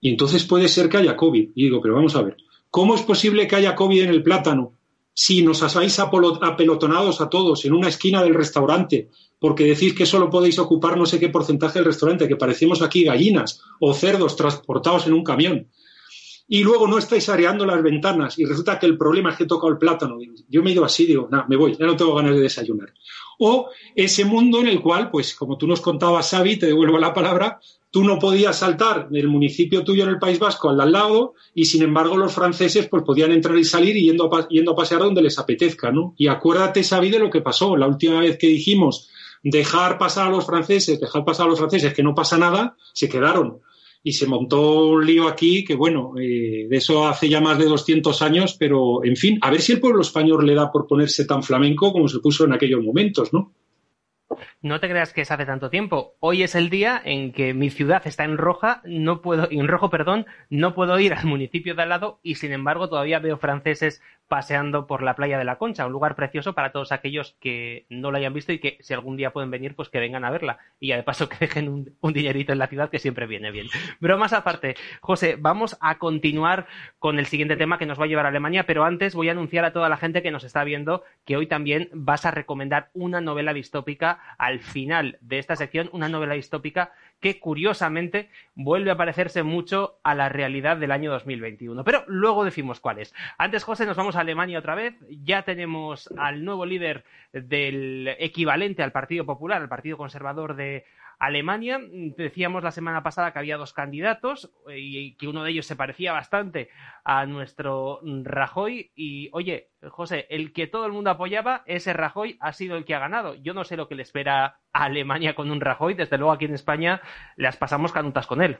Y entonces puede ser que haya COVID. Y digo, pero vamos a ver, ¿cómo es posible que haya COVID en el plátano si nos habéis apelotonados a todos en una esquina del restaurante porque decís que solo podéis ocupar no sé qué porcentaje del restaurante, que parecemos aquí gallinas o cerdos transportados en un camión? Y luego no estáis areando las ventanas y resulta que el problema es que he tocado el plátano. Yo me he ido así, digo, nada, me voy, ya no tengo ganas de desayunar. O ese mundo en el cual, pues como tú nos contabas, Xavi, te devuelvo la palabra, tú no podías saltar del municipio tuyo en el País Vasco al lado y sin embargo los franceses pues podían entrar y salir yendo a, yendo a pasear donde les apetezca, ¿no? Y acuérdate, Xavi, de lo que pasó la última vez que dijimos dejar pasar a los franceses, dejar pasar a los franceses, que no pasa nada, se quedaron y se montó un lío aquí que, bueno, eh, de eso hace ya más de 200 años, pero, en fin, a ver si el pueblo español le da por ponerse tan flamenco como se puso en aquellos momentos, ¿no? No te creas que es hace tanto tiempo. Hoy es el día en que mi ciudad está en roja, no puedo, en rojo, perdón, no puedo ir al municipio de al lado y sin embargo todavía veo franceses paseando por la playa de la Concha, un lugar precioso para todos aquellos que no lo hayan visto y que si algún día pueden venir, pues que vengan a verla. Y de paso que dejen un, dinerito en la ciudad que siempre viene bien. Pero más aparte, José, vamos a continuar con el siguiente tema que nos va a llevar a Alemania, pero antes voy a anunciar a toda la gente que nos está viendo que hoy también vas a recomendar una novela distópica al final de esta sección, una novela distópica que curiosamente vuelve a parecerse mucho a la realidad del año 2021. Pero luego decimos cuáles. Antes, José, nos vamos a Alemania otra vez. Ya tenemos al nuevo líder del equivalente al Partido Popular, al Partido Conservador de Alemania, decíamos la semana pasada que había dos candidatos y que uno de ellos se parecía bastante a nuestro Rajoy. Y oye, José, el que todo el mundo apoyaba, ese Rajoy ha sido el que ha ganado. Yo no sé lo que le espera a Alemania con un Rajoy. Desde luego aquí en España las pasamos canutas con él.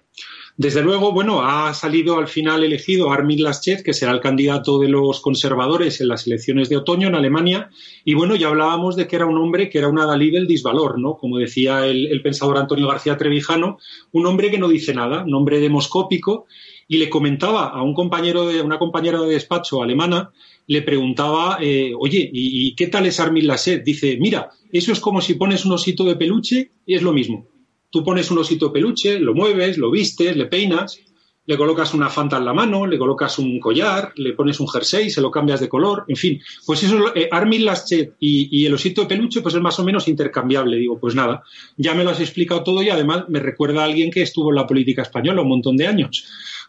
Desde luego, bueno, ha salido al final elegido Armin Laschet, que será el candidato de los conservadores en las elecciones de otoño en Alemania. Y bueno, ya hablábamos de que era un hombre que era una Dalí del disvalor, ¿no? Como decía el, el pensador Antonio García Trevijano, un hombre que no dice nada, un hombre demoscópico. Y le comentaba a un compañero de, una compañera de despacho alemana le preguntaba, eh, oye, ¿y, qué tal es Armin Laschet? Dice, mira, eso es como si pones un osito de peluche y es lo mismo. Tú pones un osito de peluche, lo mueves, lo vistes, le peinas, le colocas una fanta en la mano, le colocas un collar, le pones un jersey, se lo cambias de color, en fin. Pues eso, eh, Armin Laschet y, y, el osito de peluche, pues es más o menos intercambiable. Digo, pues nada, ya me lo has explicado todo y además me recuerda a alguien que estuvo en la política española un montón de años.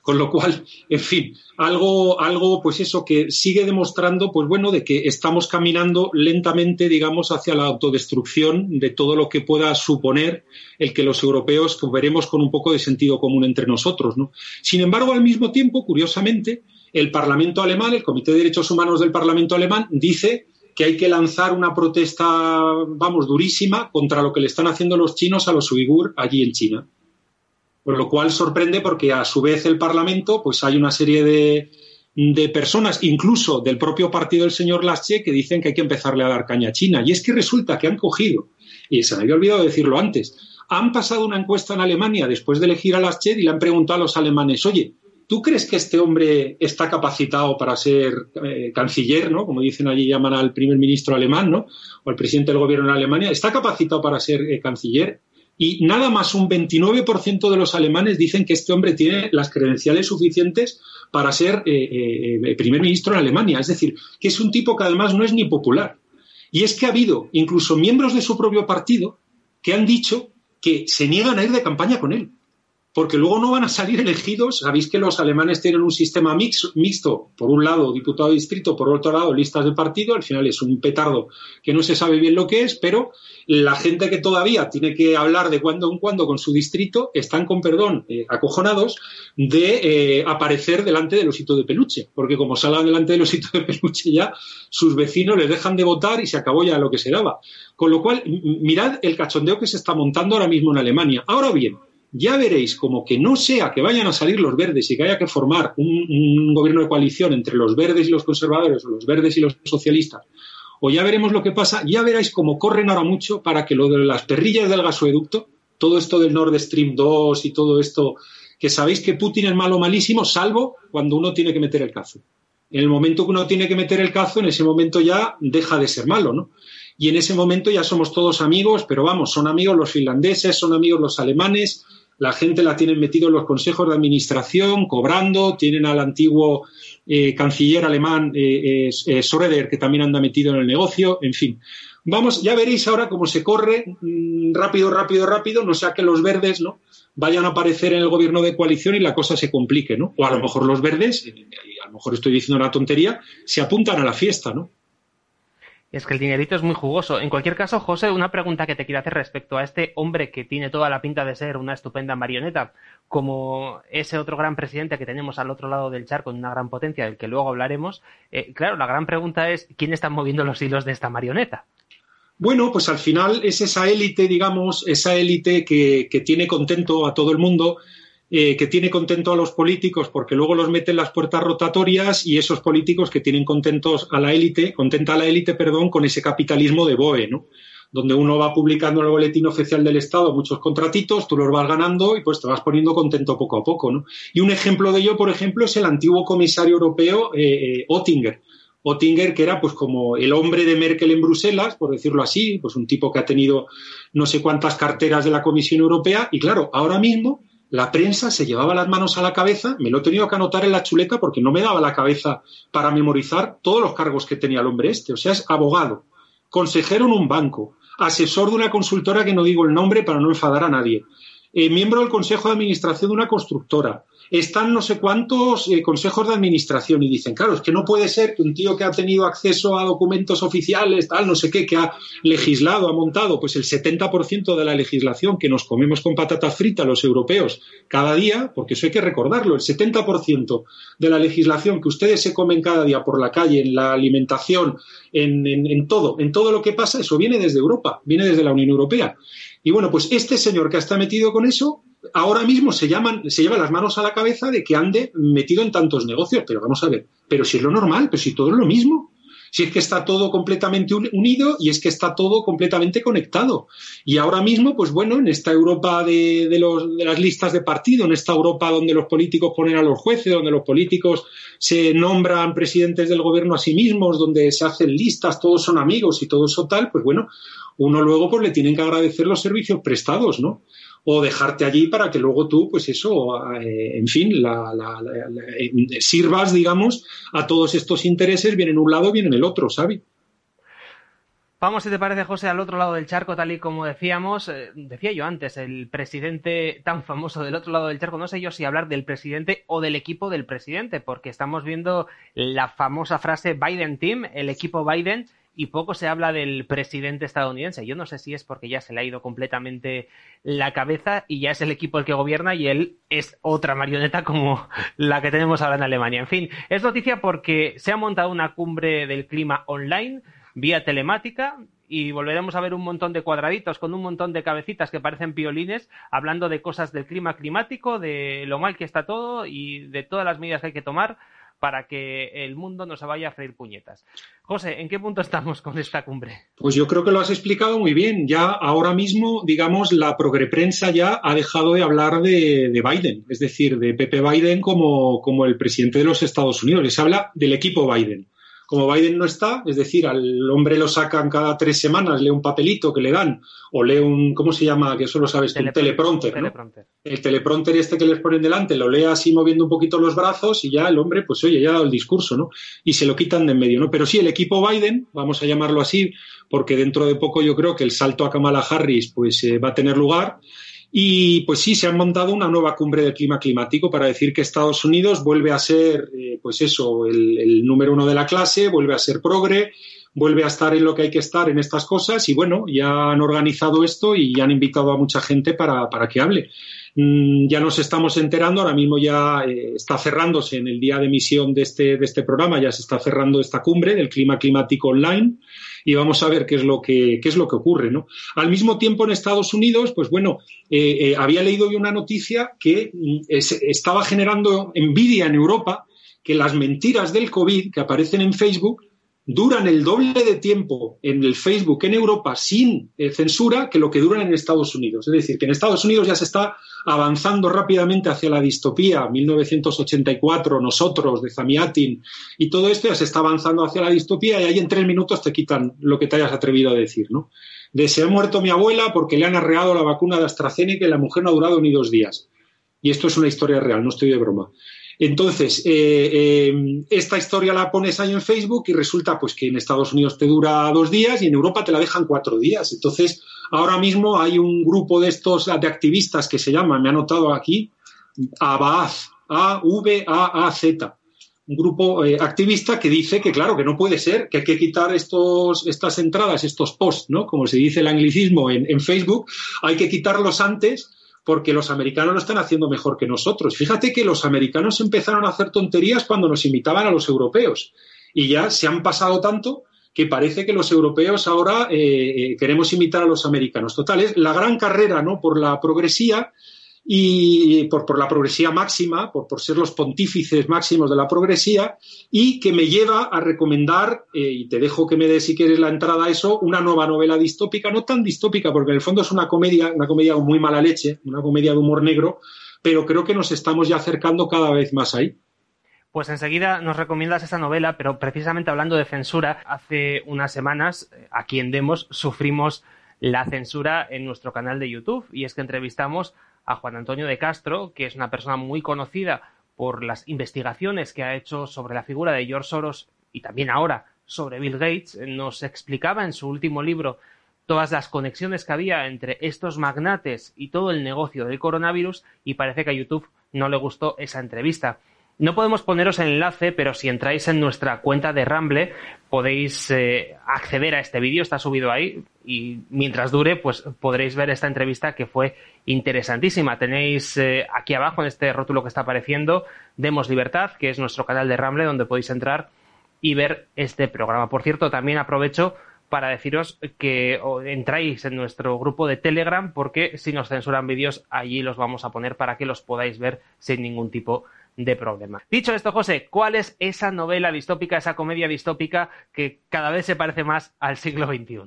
Con lo cual, en fin, algo, algo, pues eso, que sigue demostrando, pues bueno, de que estamos caminando lentamente, digamos, hacia la autodestrucción de todo lo que pueda suponer el que los europeos pues, veremos con un poco de sentido común entre nosotros, ¿no? Sin embargo, al mismo tiempo, curiosamente, el Parlamento alemán, el Comité de Derechos Humanos del Parlamento alemán, dice que hay que lanzar una protesta, vamos, durísima contra lo que le están haciendo los chinos a los uigur allí en China. Por lo cual sorprende porque a su vez el Parlamento, pues hay una serie de, de personas, incluso del propio partido del señor Laschet, que dicen que hay que empezarle a dar caña a China. Y es que resulta que han cogido, y se me había olvidado decirlo antes, han pasado una encuesta en Alemania después de elegir a Laschet y le han preguntado a los alemanes, oye, ¿tú crees que este hombre está capacitado para ser eh, canciller, ¿no? Como dicen allí, llaman al primer ministro alemán, ¿no? O al presidente del gobierno en Alemania, ¿está capacitado para ser eh, canciller? Y nada más un 29% de los alemanes dicen que este hombre tiene las credenciales suficientes para ser eh, eh, primer ministro en Alemania. Es decir, que es un tipo que además no es ni popular. Y es que ha habido incluso miembros de su propio partido que han dicho que se niegan a ir de campaña con él porque luego no van a salir elegidos. Sabéis que los alemanes tienen un sistema mixto, por un lado diputado de distrito, por otro lado listas de partido, al final es un petardo que no se sabe bien lo que es, pero la gente que todavía tiene que hablar de cuando en cuando con su distrito están, con perdón, eh, acojonados de eh, aparecer delante del osito de peluche, porque como salgan delante del osito de peluche ya, sus vecinos les dejan de votar y se acabó ya lo que se daba. Con lo cual, mirad el cachondeo que se está montando ahora mismo en Alemania. Ahora bien, ya veréis como que no sea que vayan a salir los verdes y que haya que formar un, gobierno de coalición entre los verdes y los conservadores o los verdes y los socialistas, o ya veremos lo que pasa, ya veréis cómo corren ahora mucho para que lo de las perrillas del gasoducto, todo esto del Nord Stream 2 y todo esto, que sabéis que Putin es malo malísimo, salvo cuando uno tiene que meter el cazo. En el momento que uno tiene que meter el cazo, en ese momento ya deja de ser malo, ¿no? Y en ese momento ya somos todos amigos, pero vamos, son amigos los finlandeses, son amigos los alemanes, la gente la tienen metido en los consejos de administración, cobrando, tienen al antiguo eh, canciller alemán eh, eh, que también anda metido en el negocio, en fin. Vamos, ya veréis ahora cómo se corre mm, rápido, rápido, rápido, no sea que los verdes no vayan a aparecer en el gobierno de coalición y la cosa se complique, ¿no? O a lo mejor los verdes, y a lo mejor estoy diciendo una tontería, se apuntan a la fiesta, ¿no? Es que el dinerito es muy jugoso. En cualquier caso, José, una pregunta que te quiero hacer respecto a este hombre que tiene toda la pinta de ser una estupenda marioneta, como ese otro gran presidente que tenemos al otro lado del charco, una gran potencia, del que luego hablaremos. Eh, claro, la gran pregunta es, ¿quién está moviendo los hilos de esta marioneta? Bueno, pues al final es esa élite, digamos, esa élite que tiene contento a todo el mundo, eh, que tiene contento a los políticos porque luego los mete en las puertas rotatorias y esos políticos que tienen contentos a la élite, contenta a la élite, perdón, con ese capitalismo de BOE, ¿no? Donde uno va publicando en el boletín oficial del Estado muchos contratitos, tú los vas ganando y pues te vas poniendo contento poco a poco, ¿no? Y un ejemplo de ello, por ejemplo, es el antiguo comisario europeo eh, eh, Oettinger. Oettinger, que era pues como el hombre de Merkel en Bruselas, por decirlo así, pues un tipo que ha tenido no sé cuántas carteras de la Comisión Europea y claro, ahora mismo la prensa se llevaba las manos a la cabeza, me lo he tenido que anotar en la chuleta porque no me daba la cabeza para memorizar todos los cargos que tenía el hombre este. O sea, es abogado, consejero en un banco, asesor de una consultora que no digo el nombre para no enfadar a nadie, eh, miembro del consejo de administración de una constructora, están no sé cuántos eh, consejos de administración y dicen, claro, es que no puede ser que un tío que ha tenido acceso a documentos oficiales, tal, no sé qué, que ha legislado, ha montado, pues el 70% de la legislación que nos comemos con patatas fritas los europeos cada día, porque eso hay que recordarlo, el 70% de la legislación que ustedes se comen cada día por la calle, en la alimentación, en, en todo, en todo lo que pasa, eso viene desde Europa, viene desde la Unión Europea. Y bueno, pues este señor que está metido con eso, ahora mismo se, llaman, se lleva las manos a la cabeza de que ande metido en tantos negocios. Pero vamos a ver, pero si es lo normal, pero si todo es lo mismo. Si es que está todo completamente unido y es que está todo completamente conectado. Y ahora mismo, pues bueno, en esta Europa de las listas de partido, en esta Europa donde los políticos ponen a los jueces, donde los políticos se nombran presidentes del gobierno a sí mismos, donde se hacen listas, todos son amigos y todo eso tal, pues bueno, uno luego pues le tienen que agradecer los servicios prestados, ¿no? O dejarte allí para que luego tú, pues eso, eh, en fin, eh, sirvas, digamos, a todos estos intereses, vienen un lado, vienen el otro, ¿sabes? Vamos, si te parece, José, al otro lado del charco, tal y como decíamos, eh, decía yo antes, el presidente tan famoso del otro lado del charco, no sé yo si hablar del presidente o del equipo del presidente, porque estamos viendo la famosa frase Biden Team, el equipo Biden, y poco se habla del presidente estadounidense. Yo no sé si es porque ya se le ha ido completamente la cabeza y ya es el equipo el que gobierna y él es otra marioneta como la que tenemos ahora en Alemania. En fin, es noticia porque se ha montado una cumbre del clima online vía telemática y volveremos a ver un montón de cuadraditos con un montón de cabecitas que parecen piolines hablando de cosas del clima climático, de lo mal que está todo y de todas las medidas que hay que tomar para que el mundo no se vaya a freír puñetas. José, ¿en qué punto estamos con esta cumbre? Pues yo creo que lo has explicado muy bien. Ya ahora mismo, digamos, la progreprensa ya ha dejado de hablar de, Biden, es decir, de Pepe Biden como, como el presidente de los Estados Unidos. Les habla del equipo Biden como Biden no está, es decir, al hombre lo sacan cada tres semanas, lee un papelito que le dan, o lee un, ¿cómo se llama? Que eso lo sabes un teleprompter, El teleprompter este que les ponen delante, lo lee así moviendo un poquito los brazos y ya el hombre, pues oye, ya ha dado el discurso, ¿no? Y se lo quitan de en medio, ¿no? Pero sí, el equipo Biden, vamos a llamarlo así, porque dentro de poco yo creo que el salto a Kamala Harris, pues eh, va a tener lugar Y pues sí, se ha montado una nueva cumbre del clima climático para decir que Estados Unidos vuelve a ser, eh, pues eso, el, número uno de la clase, vuelve a ser progre, vuelve a estar en lo que hay que estar en estas cosas y bueno, ya han organizado esto y han invitado a mucha gente para, para que hable. Mm, ya nos estamos enterando, ahora mismo ya eh, está cerrándose en el día de emisión de este, de este programa, ya se está cerrando esta cumbre del clima climático online y vamos a ver qué es lo que, qué es lo que ocurre. ¿no? Al mismo tiempo, en Estados Unidos, pues bueno, eh, eh, había leído yo una noticia que mm, estaba generando envidia en Europa que las mentiras del COVID que aparecen en Facebook duran el doble de tiempo en el Facebook en Europa sin eh, censura que lo que duran en Estados Unidos. Es decir, que en Estados Unidos ya se está avanzando rápidamente hacia la distopía. 1984, nosotros, de Zamiatin, y todo esto ya se está avanzando hacia la distopía y ahí en tres minutos te quitan lo que te hayas atrevido a decir, ¿no? De se ha muerto mi abuela porque le han arreado la vacuna de AstraZeneca y la mujer no ha durado ni dos días. Y esto es una historia real, no estoy de broma. Entonces, eh, eh, esta historia la pones ahí en Facebook y resulta pues que en Estados Unidos te dura dos días y en Europa te la dejan cuatro días. Entonces, ahora mismo hay un grupo de estos de activistas que se llama, me ha anotado aquí, AVAZ, A-V-A-A-Z, un grupo eh, activista que dice que, claro, que no puede ser, que hay que quitar estos, estas entradas, estos posts, ¿no? Como se dice el anglicismo en Facebook, hay que quitarlos antes porque los americanos lo están haciendo mejor que nosotros. Fíjate que los americanos empezaron a hacer tonterías cuando nos imitaban a los europeos y ya se han pasado tanto que parece que los europeos ahora eh, eh, queremos imitar a los americanos. Total, es la gran carrera ¿no? por la progresía y por, por la progresía máxima, por, por, ser los pontífices máximos de la progresía, y que me lleva a recomendar, eh, y te dejo que me des si quieres la entrada a eso, una nueva novela distópica, no tan distópica, porque en el fondo es una comedia, una comedia con muy mala leche, una comedia de humor negro, pero creo que nos estamos ya acercando cada vez más ahí. Pues enseguida nos recomiendas esta novela, pero precisamente hablando de censura, hace unas semanas, eh, aquí en Demos, sufrimos la censura en nuestro canal de YouTube, y es que entrevistamos a Juan Antonio de Castro, que es una persona muy conocida por las investigaciones que ha hecho sobre la figura de George Soros y también ahora sobre Bill Gates, nos explicaba en su último libro todas las conexiones que había entre estos magnates y todo el negocio del coronavirus y parece que a YouTube no le gustó esa entrevista. No podemos poneros el enlace, pero si entráis en nuestra cuenta de Ramble podéis eh, acceder a este vídeo, está subido ahí y mientras dure pues podréis ver esta entrevista que fue interesantísima. Tenéis eh, aquí abajo en este rótulo que está apareciendo Demos Libertad, que es nuestro canal de Ramble donde podéis entrar y ver este programa. Por cierto, también aprovecho para deciros que entráis en nuestro grupo de Telegram porque si nos censuran vídeos allí los vamos a poner para que los podáis ver sin ningún tipo de de problema. Dicho esto, José, ¿cuál es esa novela distópica, esa comedia distópica que cada vez se parece más al siglo XXI?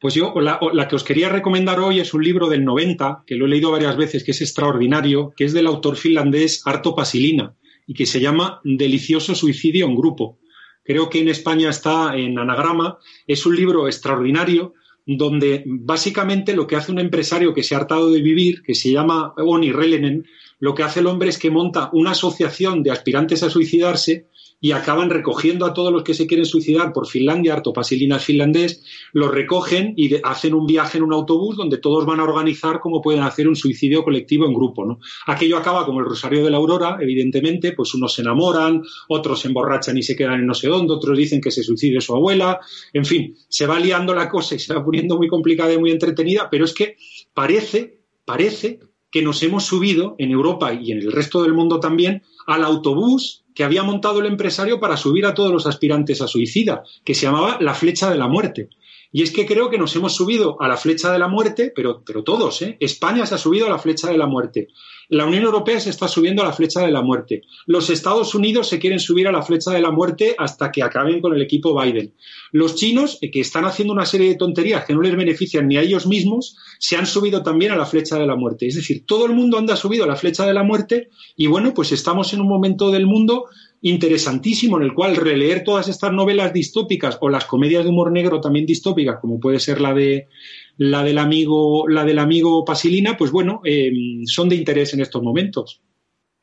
Pues yo, la, que os quería recomendar hoy es un libro del 90, que lo he leído varias veces, que es extraordinario, que es del autor finlandés Arto Pasilina y que se llama Delicioso suicidio en grupo. Creo que en España está en anagrama. Es un libro extraordinario donde básicamente lo que hace un empresario que se ha hartado de vivir, que se llama Oni Relenen, lo que hace el hombre es que monta una asociación de aspirantes a suicidarse y acaban recogiendo a todos los que se quieren suicidar por Finlandia, Artopasilina finlandés, los recogen y hacen un viaje en un autobús donde todos van a organizar cómo pueden hacer un suicidio colectivo en grupo. ¿no? Aquello acaba como el Rosario de la Aurora, evidentemente, pues unos se enamoran, otros se emborrachan y se quedan en no sé dónde, otros dicen que se suicide su abuela, en fin, se va liando la cosa y se va poniendo muy complicada y muy entretenida, pero es que parece, parece que nos hemos subido en Europa y en el resto del mundo también al autobús que había montado el empresario para subir a todos los aspirantes a suicida, que se llamaba la flecha de la muerte. Y es que creo que nos hemos subido a la flecha de la muerte, pero, pero todos, ¿eh? España se ha subido a la flecha de la muerte. La Unión Europea se está subiendo a la flecha de la muerte. Los Estados Unidos se quieren subir a la flecha de la muerte hasta que acaben con el equipo Biden. Los chinos, eh, que están haciendo una serie de tonterías que no les benefician ni a ellos mismos, se han subido también a la flecha de la muerte. Es decir, todo el mundo anda subido a la flecha de la muerte y bueno, pues estamos en un momento del mundo interesantísimo en el cual releer todas estas novelas distópicas o las comedias de humor negro también distópicas, como puede ser la de la del amigo, la del amigo Pasilina, pues bueno, eh, son de interés en estos momentos.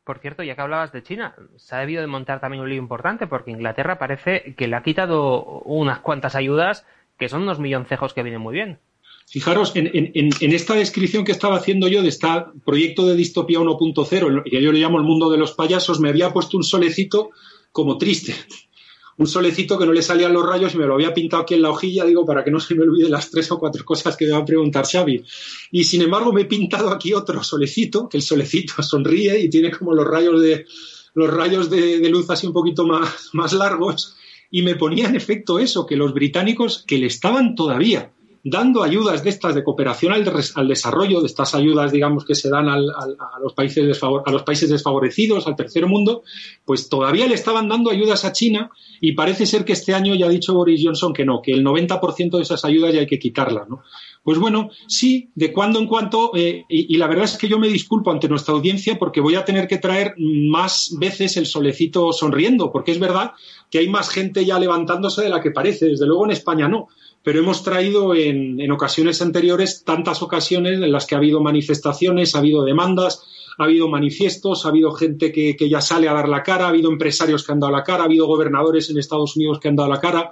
Por cierto, ya que hablabas de China, se ha debido de montar también un lío importante porque Inglaterra parece que le ha quitado unas cuantas ayudas que son unos milloncejos que vienen muy bien. Fijaros, en, esta descripción que estaba haciendo yo de este proyecto de distopía 1.0, que yo le llamo el mundo de los payasos, me había puesto un solecito como triste. Un solecito que no le salían los rayos y me lo había pintado aquí en la hojilla, digo, para que no se me olvide las tres o cuatro cosas que me va a preguntar Xavi. Y sin embargo me he pintado aquí otro solecito, que el solecito sonríe y tiene como los rayos de, los rayos de, luz así un poquito más largos. Y me ponía en efecto eso, que los británicos, que le estaban todavía dando ayudas de estas de cooperación al, desarrollo, de estas ayudas, digamos, que se dan a, los países a los países desfavorecidos, al tercer mundo, pues todavía le estaban dando ayudas a China y parece ser que este año ya ha dicho Boris Johnson que no, que el 90% de esas ayudas ya hay que quitarlas, ¿no? Pues bueno, sí, de cuando en cuando, eh, y, la verdad es que yo me disculpo ante nuestra audiencia porque voy a tener que traer más veces el solecito sonriendo, porque es verdad que hay más gente ya levantándose de la que parece, desde luego en España no pero hemos traído en, en, ocasiones anteriores tantas ocasiones en las que ha habido manifestaciones, ha habido demandas, ha habido manifiestos, ha habido gente que, ya sale a dar la cara, ha habido empresarios que han dado la cara, ha habido gobernadores en Estados Unidos que han dado la cara.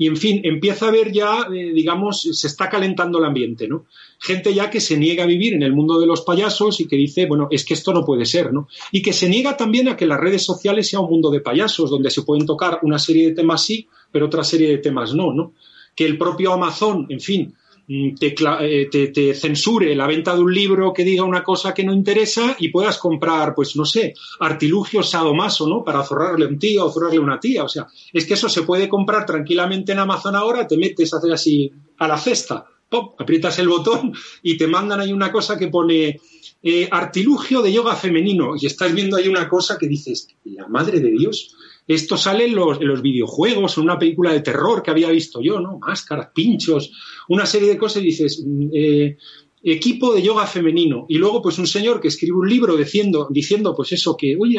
Y en fin, empieza a haber ya, eh, digamos, se está calentando el ambiente, ¿no? Gente ya que se niega a vivir en el mundo de los payasos y que dice, bueno, es que esto no puede ser, ¿no? Y que se niega también a que las redes sociales sea un mundo de payasos, donde se pueden tocar una serie de temas sí, pero otra serie de temas no, ¿no? Que el propio Amazon, en fin, mm, eh, te, censure la venta de un libro que diga una cosa que no interesa y puedas comprar, pues no sé, artilugios sadomaso, ¿no? Para zorrarle a un tío o zorrarle a una tía. O sea, es que eso se puede comprar tranquilamente en Amazon ahora, te metes, hacer así a la cesta, pop, aprietas el botón y te mandan ahí una cosa que pone eh, artilugio de yoga femenino y estás viendo ahí una cosa que dices, la madre de Dios, esto sale en los, videojuegos, en una película de terror que había visto yo, ¿no? Máscaras, pinchos, una serie de cosas y dices, mm, eh, equipo de yoga femenino. Y luego, pues un señor que escribe un libro diciendo, diciendo pues eso, que, oye,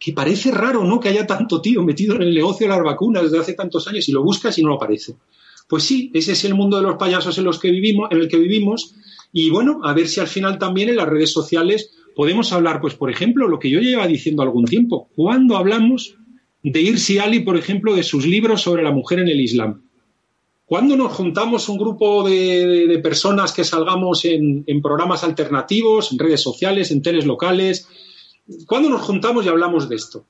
que parece raro, ¿no? Que haya tanto tío metido en el negocio de las vacunas desde hace tantos años y lo buscas y no lo aparece. Pues sí, ese es el mundo de los payasos en los que vivimos, en el que vivimos. Y bueno, a ver si al final también en las redes sociales podemos hablar, pues por ejemplo, lo que yo lleva diciendo algún tiempo. cuando hablamos de Irsi Ali, por ejemplo, de sus libros sobre la mujer en el Islam. ¿Cuándo nos juntamos un grupo de, personas que salgamos en, programas alternativos, en redes sociales, en teles locales? ¿Cuándo nos juntamos y hablamos de esto?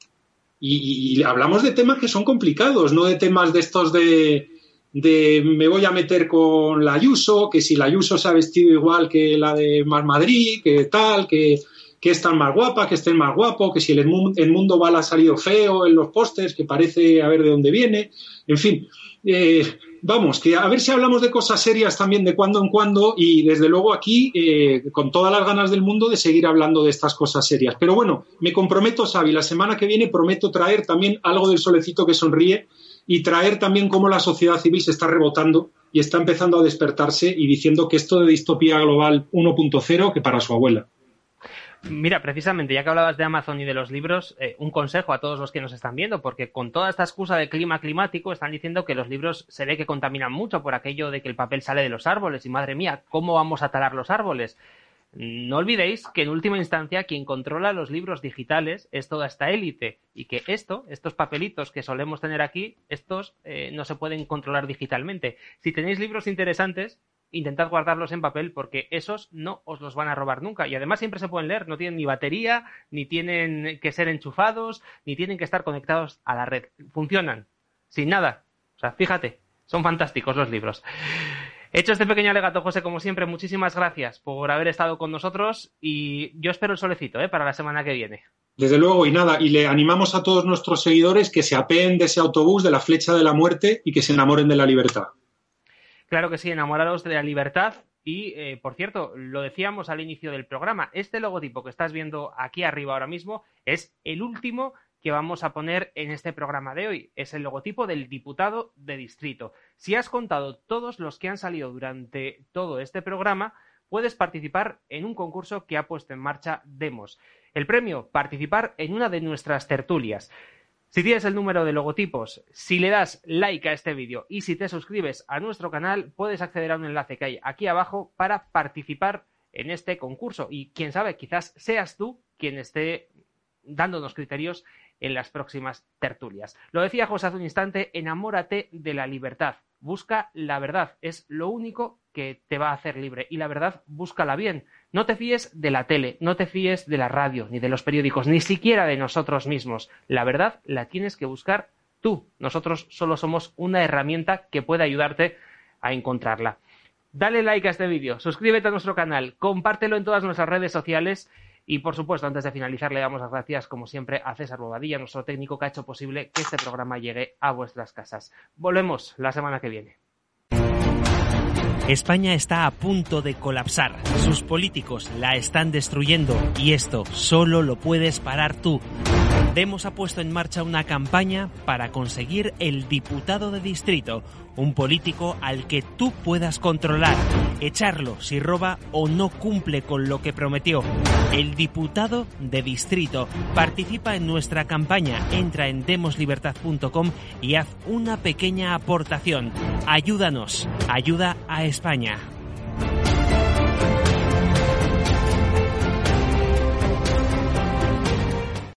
Y, hablamos de temas que son complicados, no de temas de estos de, de me voy a meter con la Ayuso, que si la Ayuso se ha vestido igual que la de Mar Madrid, que tal, que que están más guapa, que estén más guapo, que si el, mundo va ha salido feo en los pósters, que parece a ver de dónde viene, en fin. Eh, vamos, que a ver si hablamos de cosas serias también de cuando en cuando y desde luego aquí eh, con todas las ganas del mundo de seguir hablando de estas cosas serias. Pero bueno, me comprometo, Xavi, la semana que viene prometo traer también algo del solecito que sonríe y traer también cómo la sociedad civil se está rebotando y está empezando a despertarse y diciendo que esto de distopía global 1.0 que para su abuela. Mira, precisamente, ya que hablabas de Amazon y de los libros, eh, un consejo a todos los que nos están viendo, porque con toda esta excusa de clima climático están diciendo que los libros se ve que contaminan mucho por aquello de que el papel sale de los árboles y madre mía, ¿cómo vamos a talar los árboles? No olvidéis que en última instancia quien controla los libros digitales es toda esta élite y que esto, estos papelitos que solemos tener aquí, estos eh, no se pueden controlar digitalmente. Si tenéis libros interesantes, intentad guardarlos en papel porque esos no os los van a robar nunca. Y además siempre se pueden leer, no tienen ni batería, ni tienen que ser enchufados, ni tienen que estar conectados a la red. Funcionan, sin nada. O sea, fíjate, son fantásticos los libros. Hecho este pequeño alegato, José, como siempre, muchísimas gracias por haber estado con nosotros y yo espero el solecito ¿eh? para la semana que viene. Desde luego, y nada, y le animamos a todos nuestros seguidores que se apeen de ese autobús de la flecha de la muerte y que se enamoren de la libertad. Claro que sí, enamorados de la libertad. Y, eh, por cierto, lo decíamos al inicio del programa, este logotipo que estás viendo aquí arriba ahora mismo es el último que vamos a poner en este programa de hoy. Es el logotipo del diputado de distrito. Si has contado todos los que han salido durante todo este programa, puedes participar en un concurso que ha puesto en marcha Demos. El premio, participar en una de nuestras tertulias. Si tienes el número de logotipos, si le das like a este vídeo y si te suscribes a nuestro canal, puedes acceder a un enlace que hay aquí abajo para participar en este concurso. Y quién sabe, quizás seas tú quien esté dándonos criterios en las próximas tertulias. Lo decía José hace un instante, enamórate de la libertad. Busca la verdad, es lo único que te va a hacer libre. Y la verdad, búscala bien. No te fíes de la tele, no te fíes de la radio, ni de los periódicos, ni siquiera de nosotros mismos. La verdad la tienes que buscar tú. Nosotros solo somos una herramienta que puede ayudarte a encontrarla. Dale like a este vídeo, suscríbete a nuestro canal, compártelo en todas nuestras redes sociales y por supuesto, antes de finalizar, le damos las gracias, como siempre, a César Bobadilla, nuestro técnico que ha hecho posible que este programa llegue a vuestras casas. Volvemos la semana que viene. España está a punto de colapsar. Sus políticos la están destruyendo y esto solo lo puedes parar tú. Demos ha puesto en marcha una campaña para conseguir el diputado de distrito, un político al que tú puedas controlar, echarlo si roba o no cumple con lo que prometió. El diputado de distrito participa en nuestra campaña, entra en demoslibertad.com y haz una pequeña aportación. Ayúdanos, ayuda a España.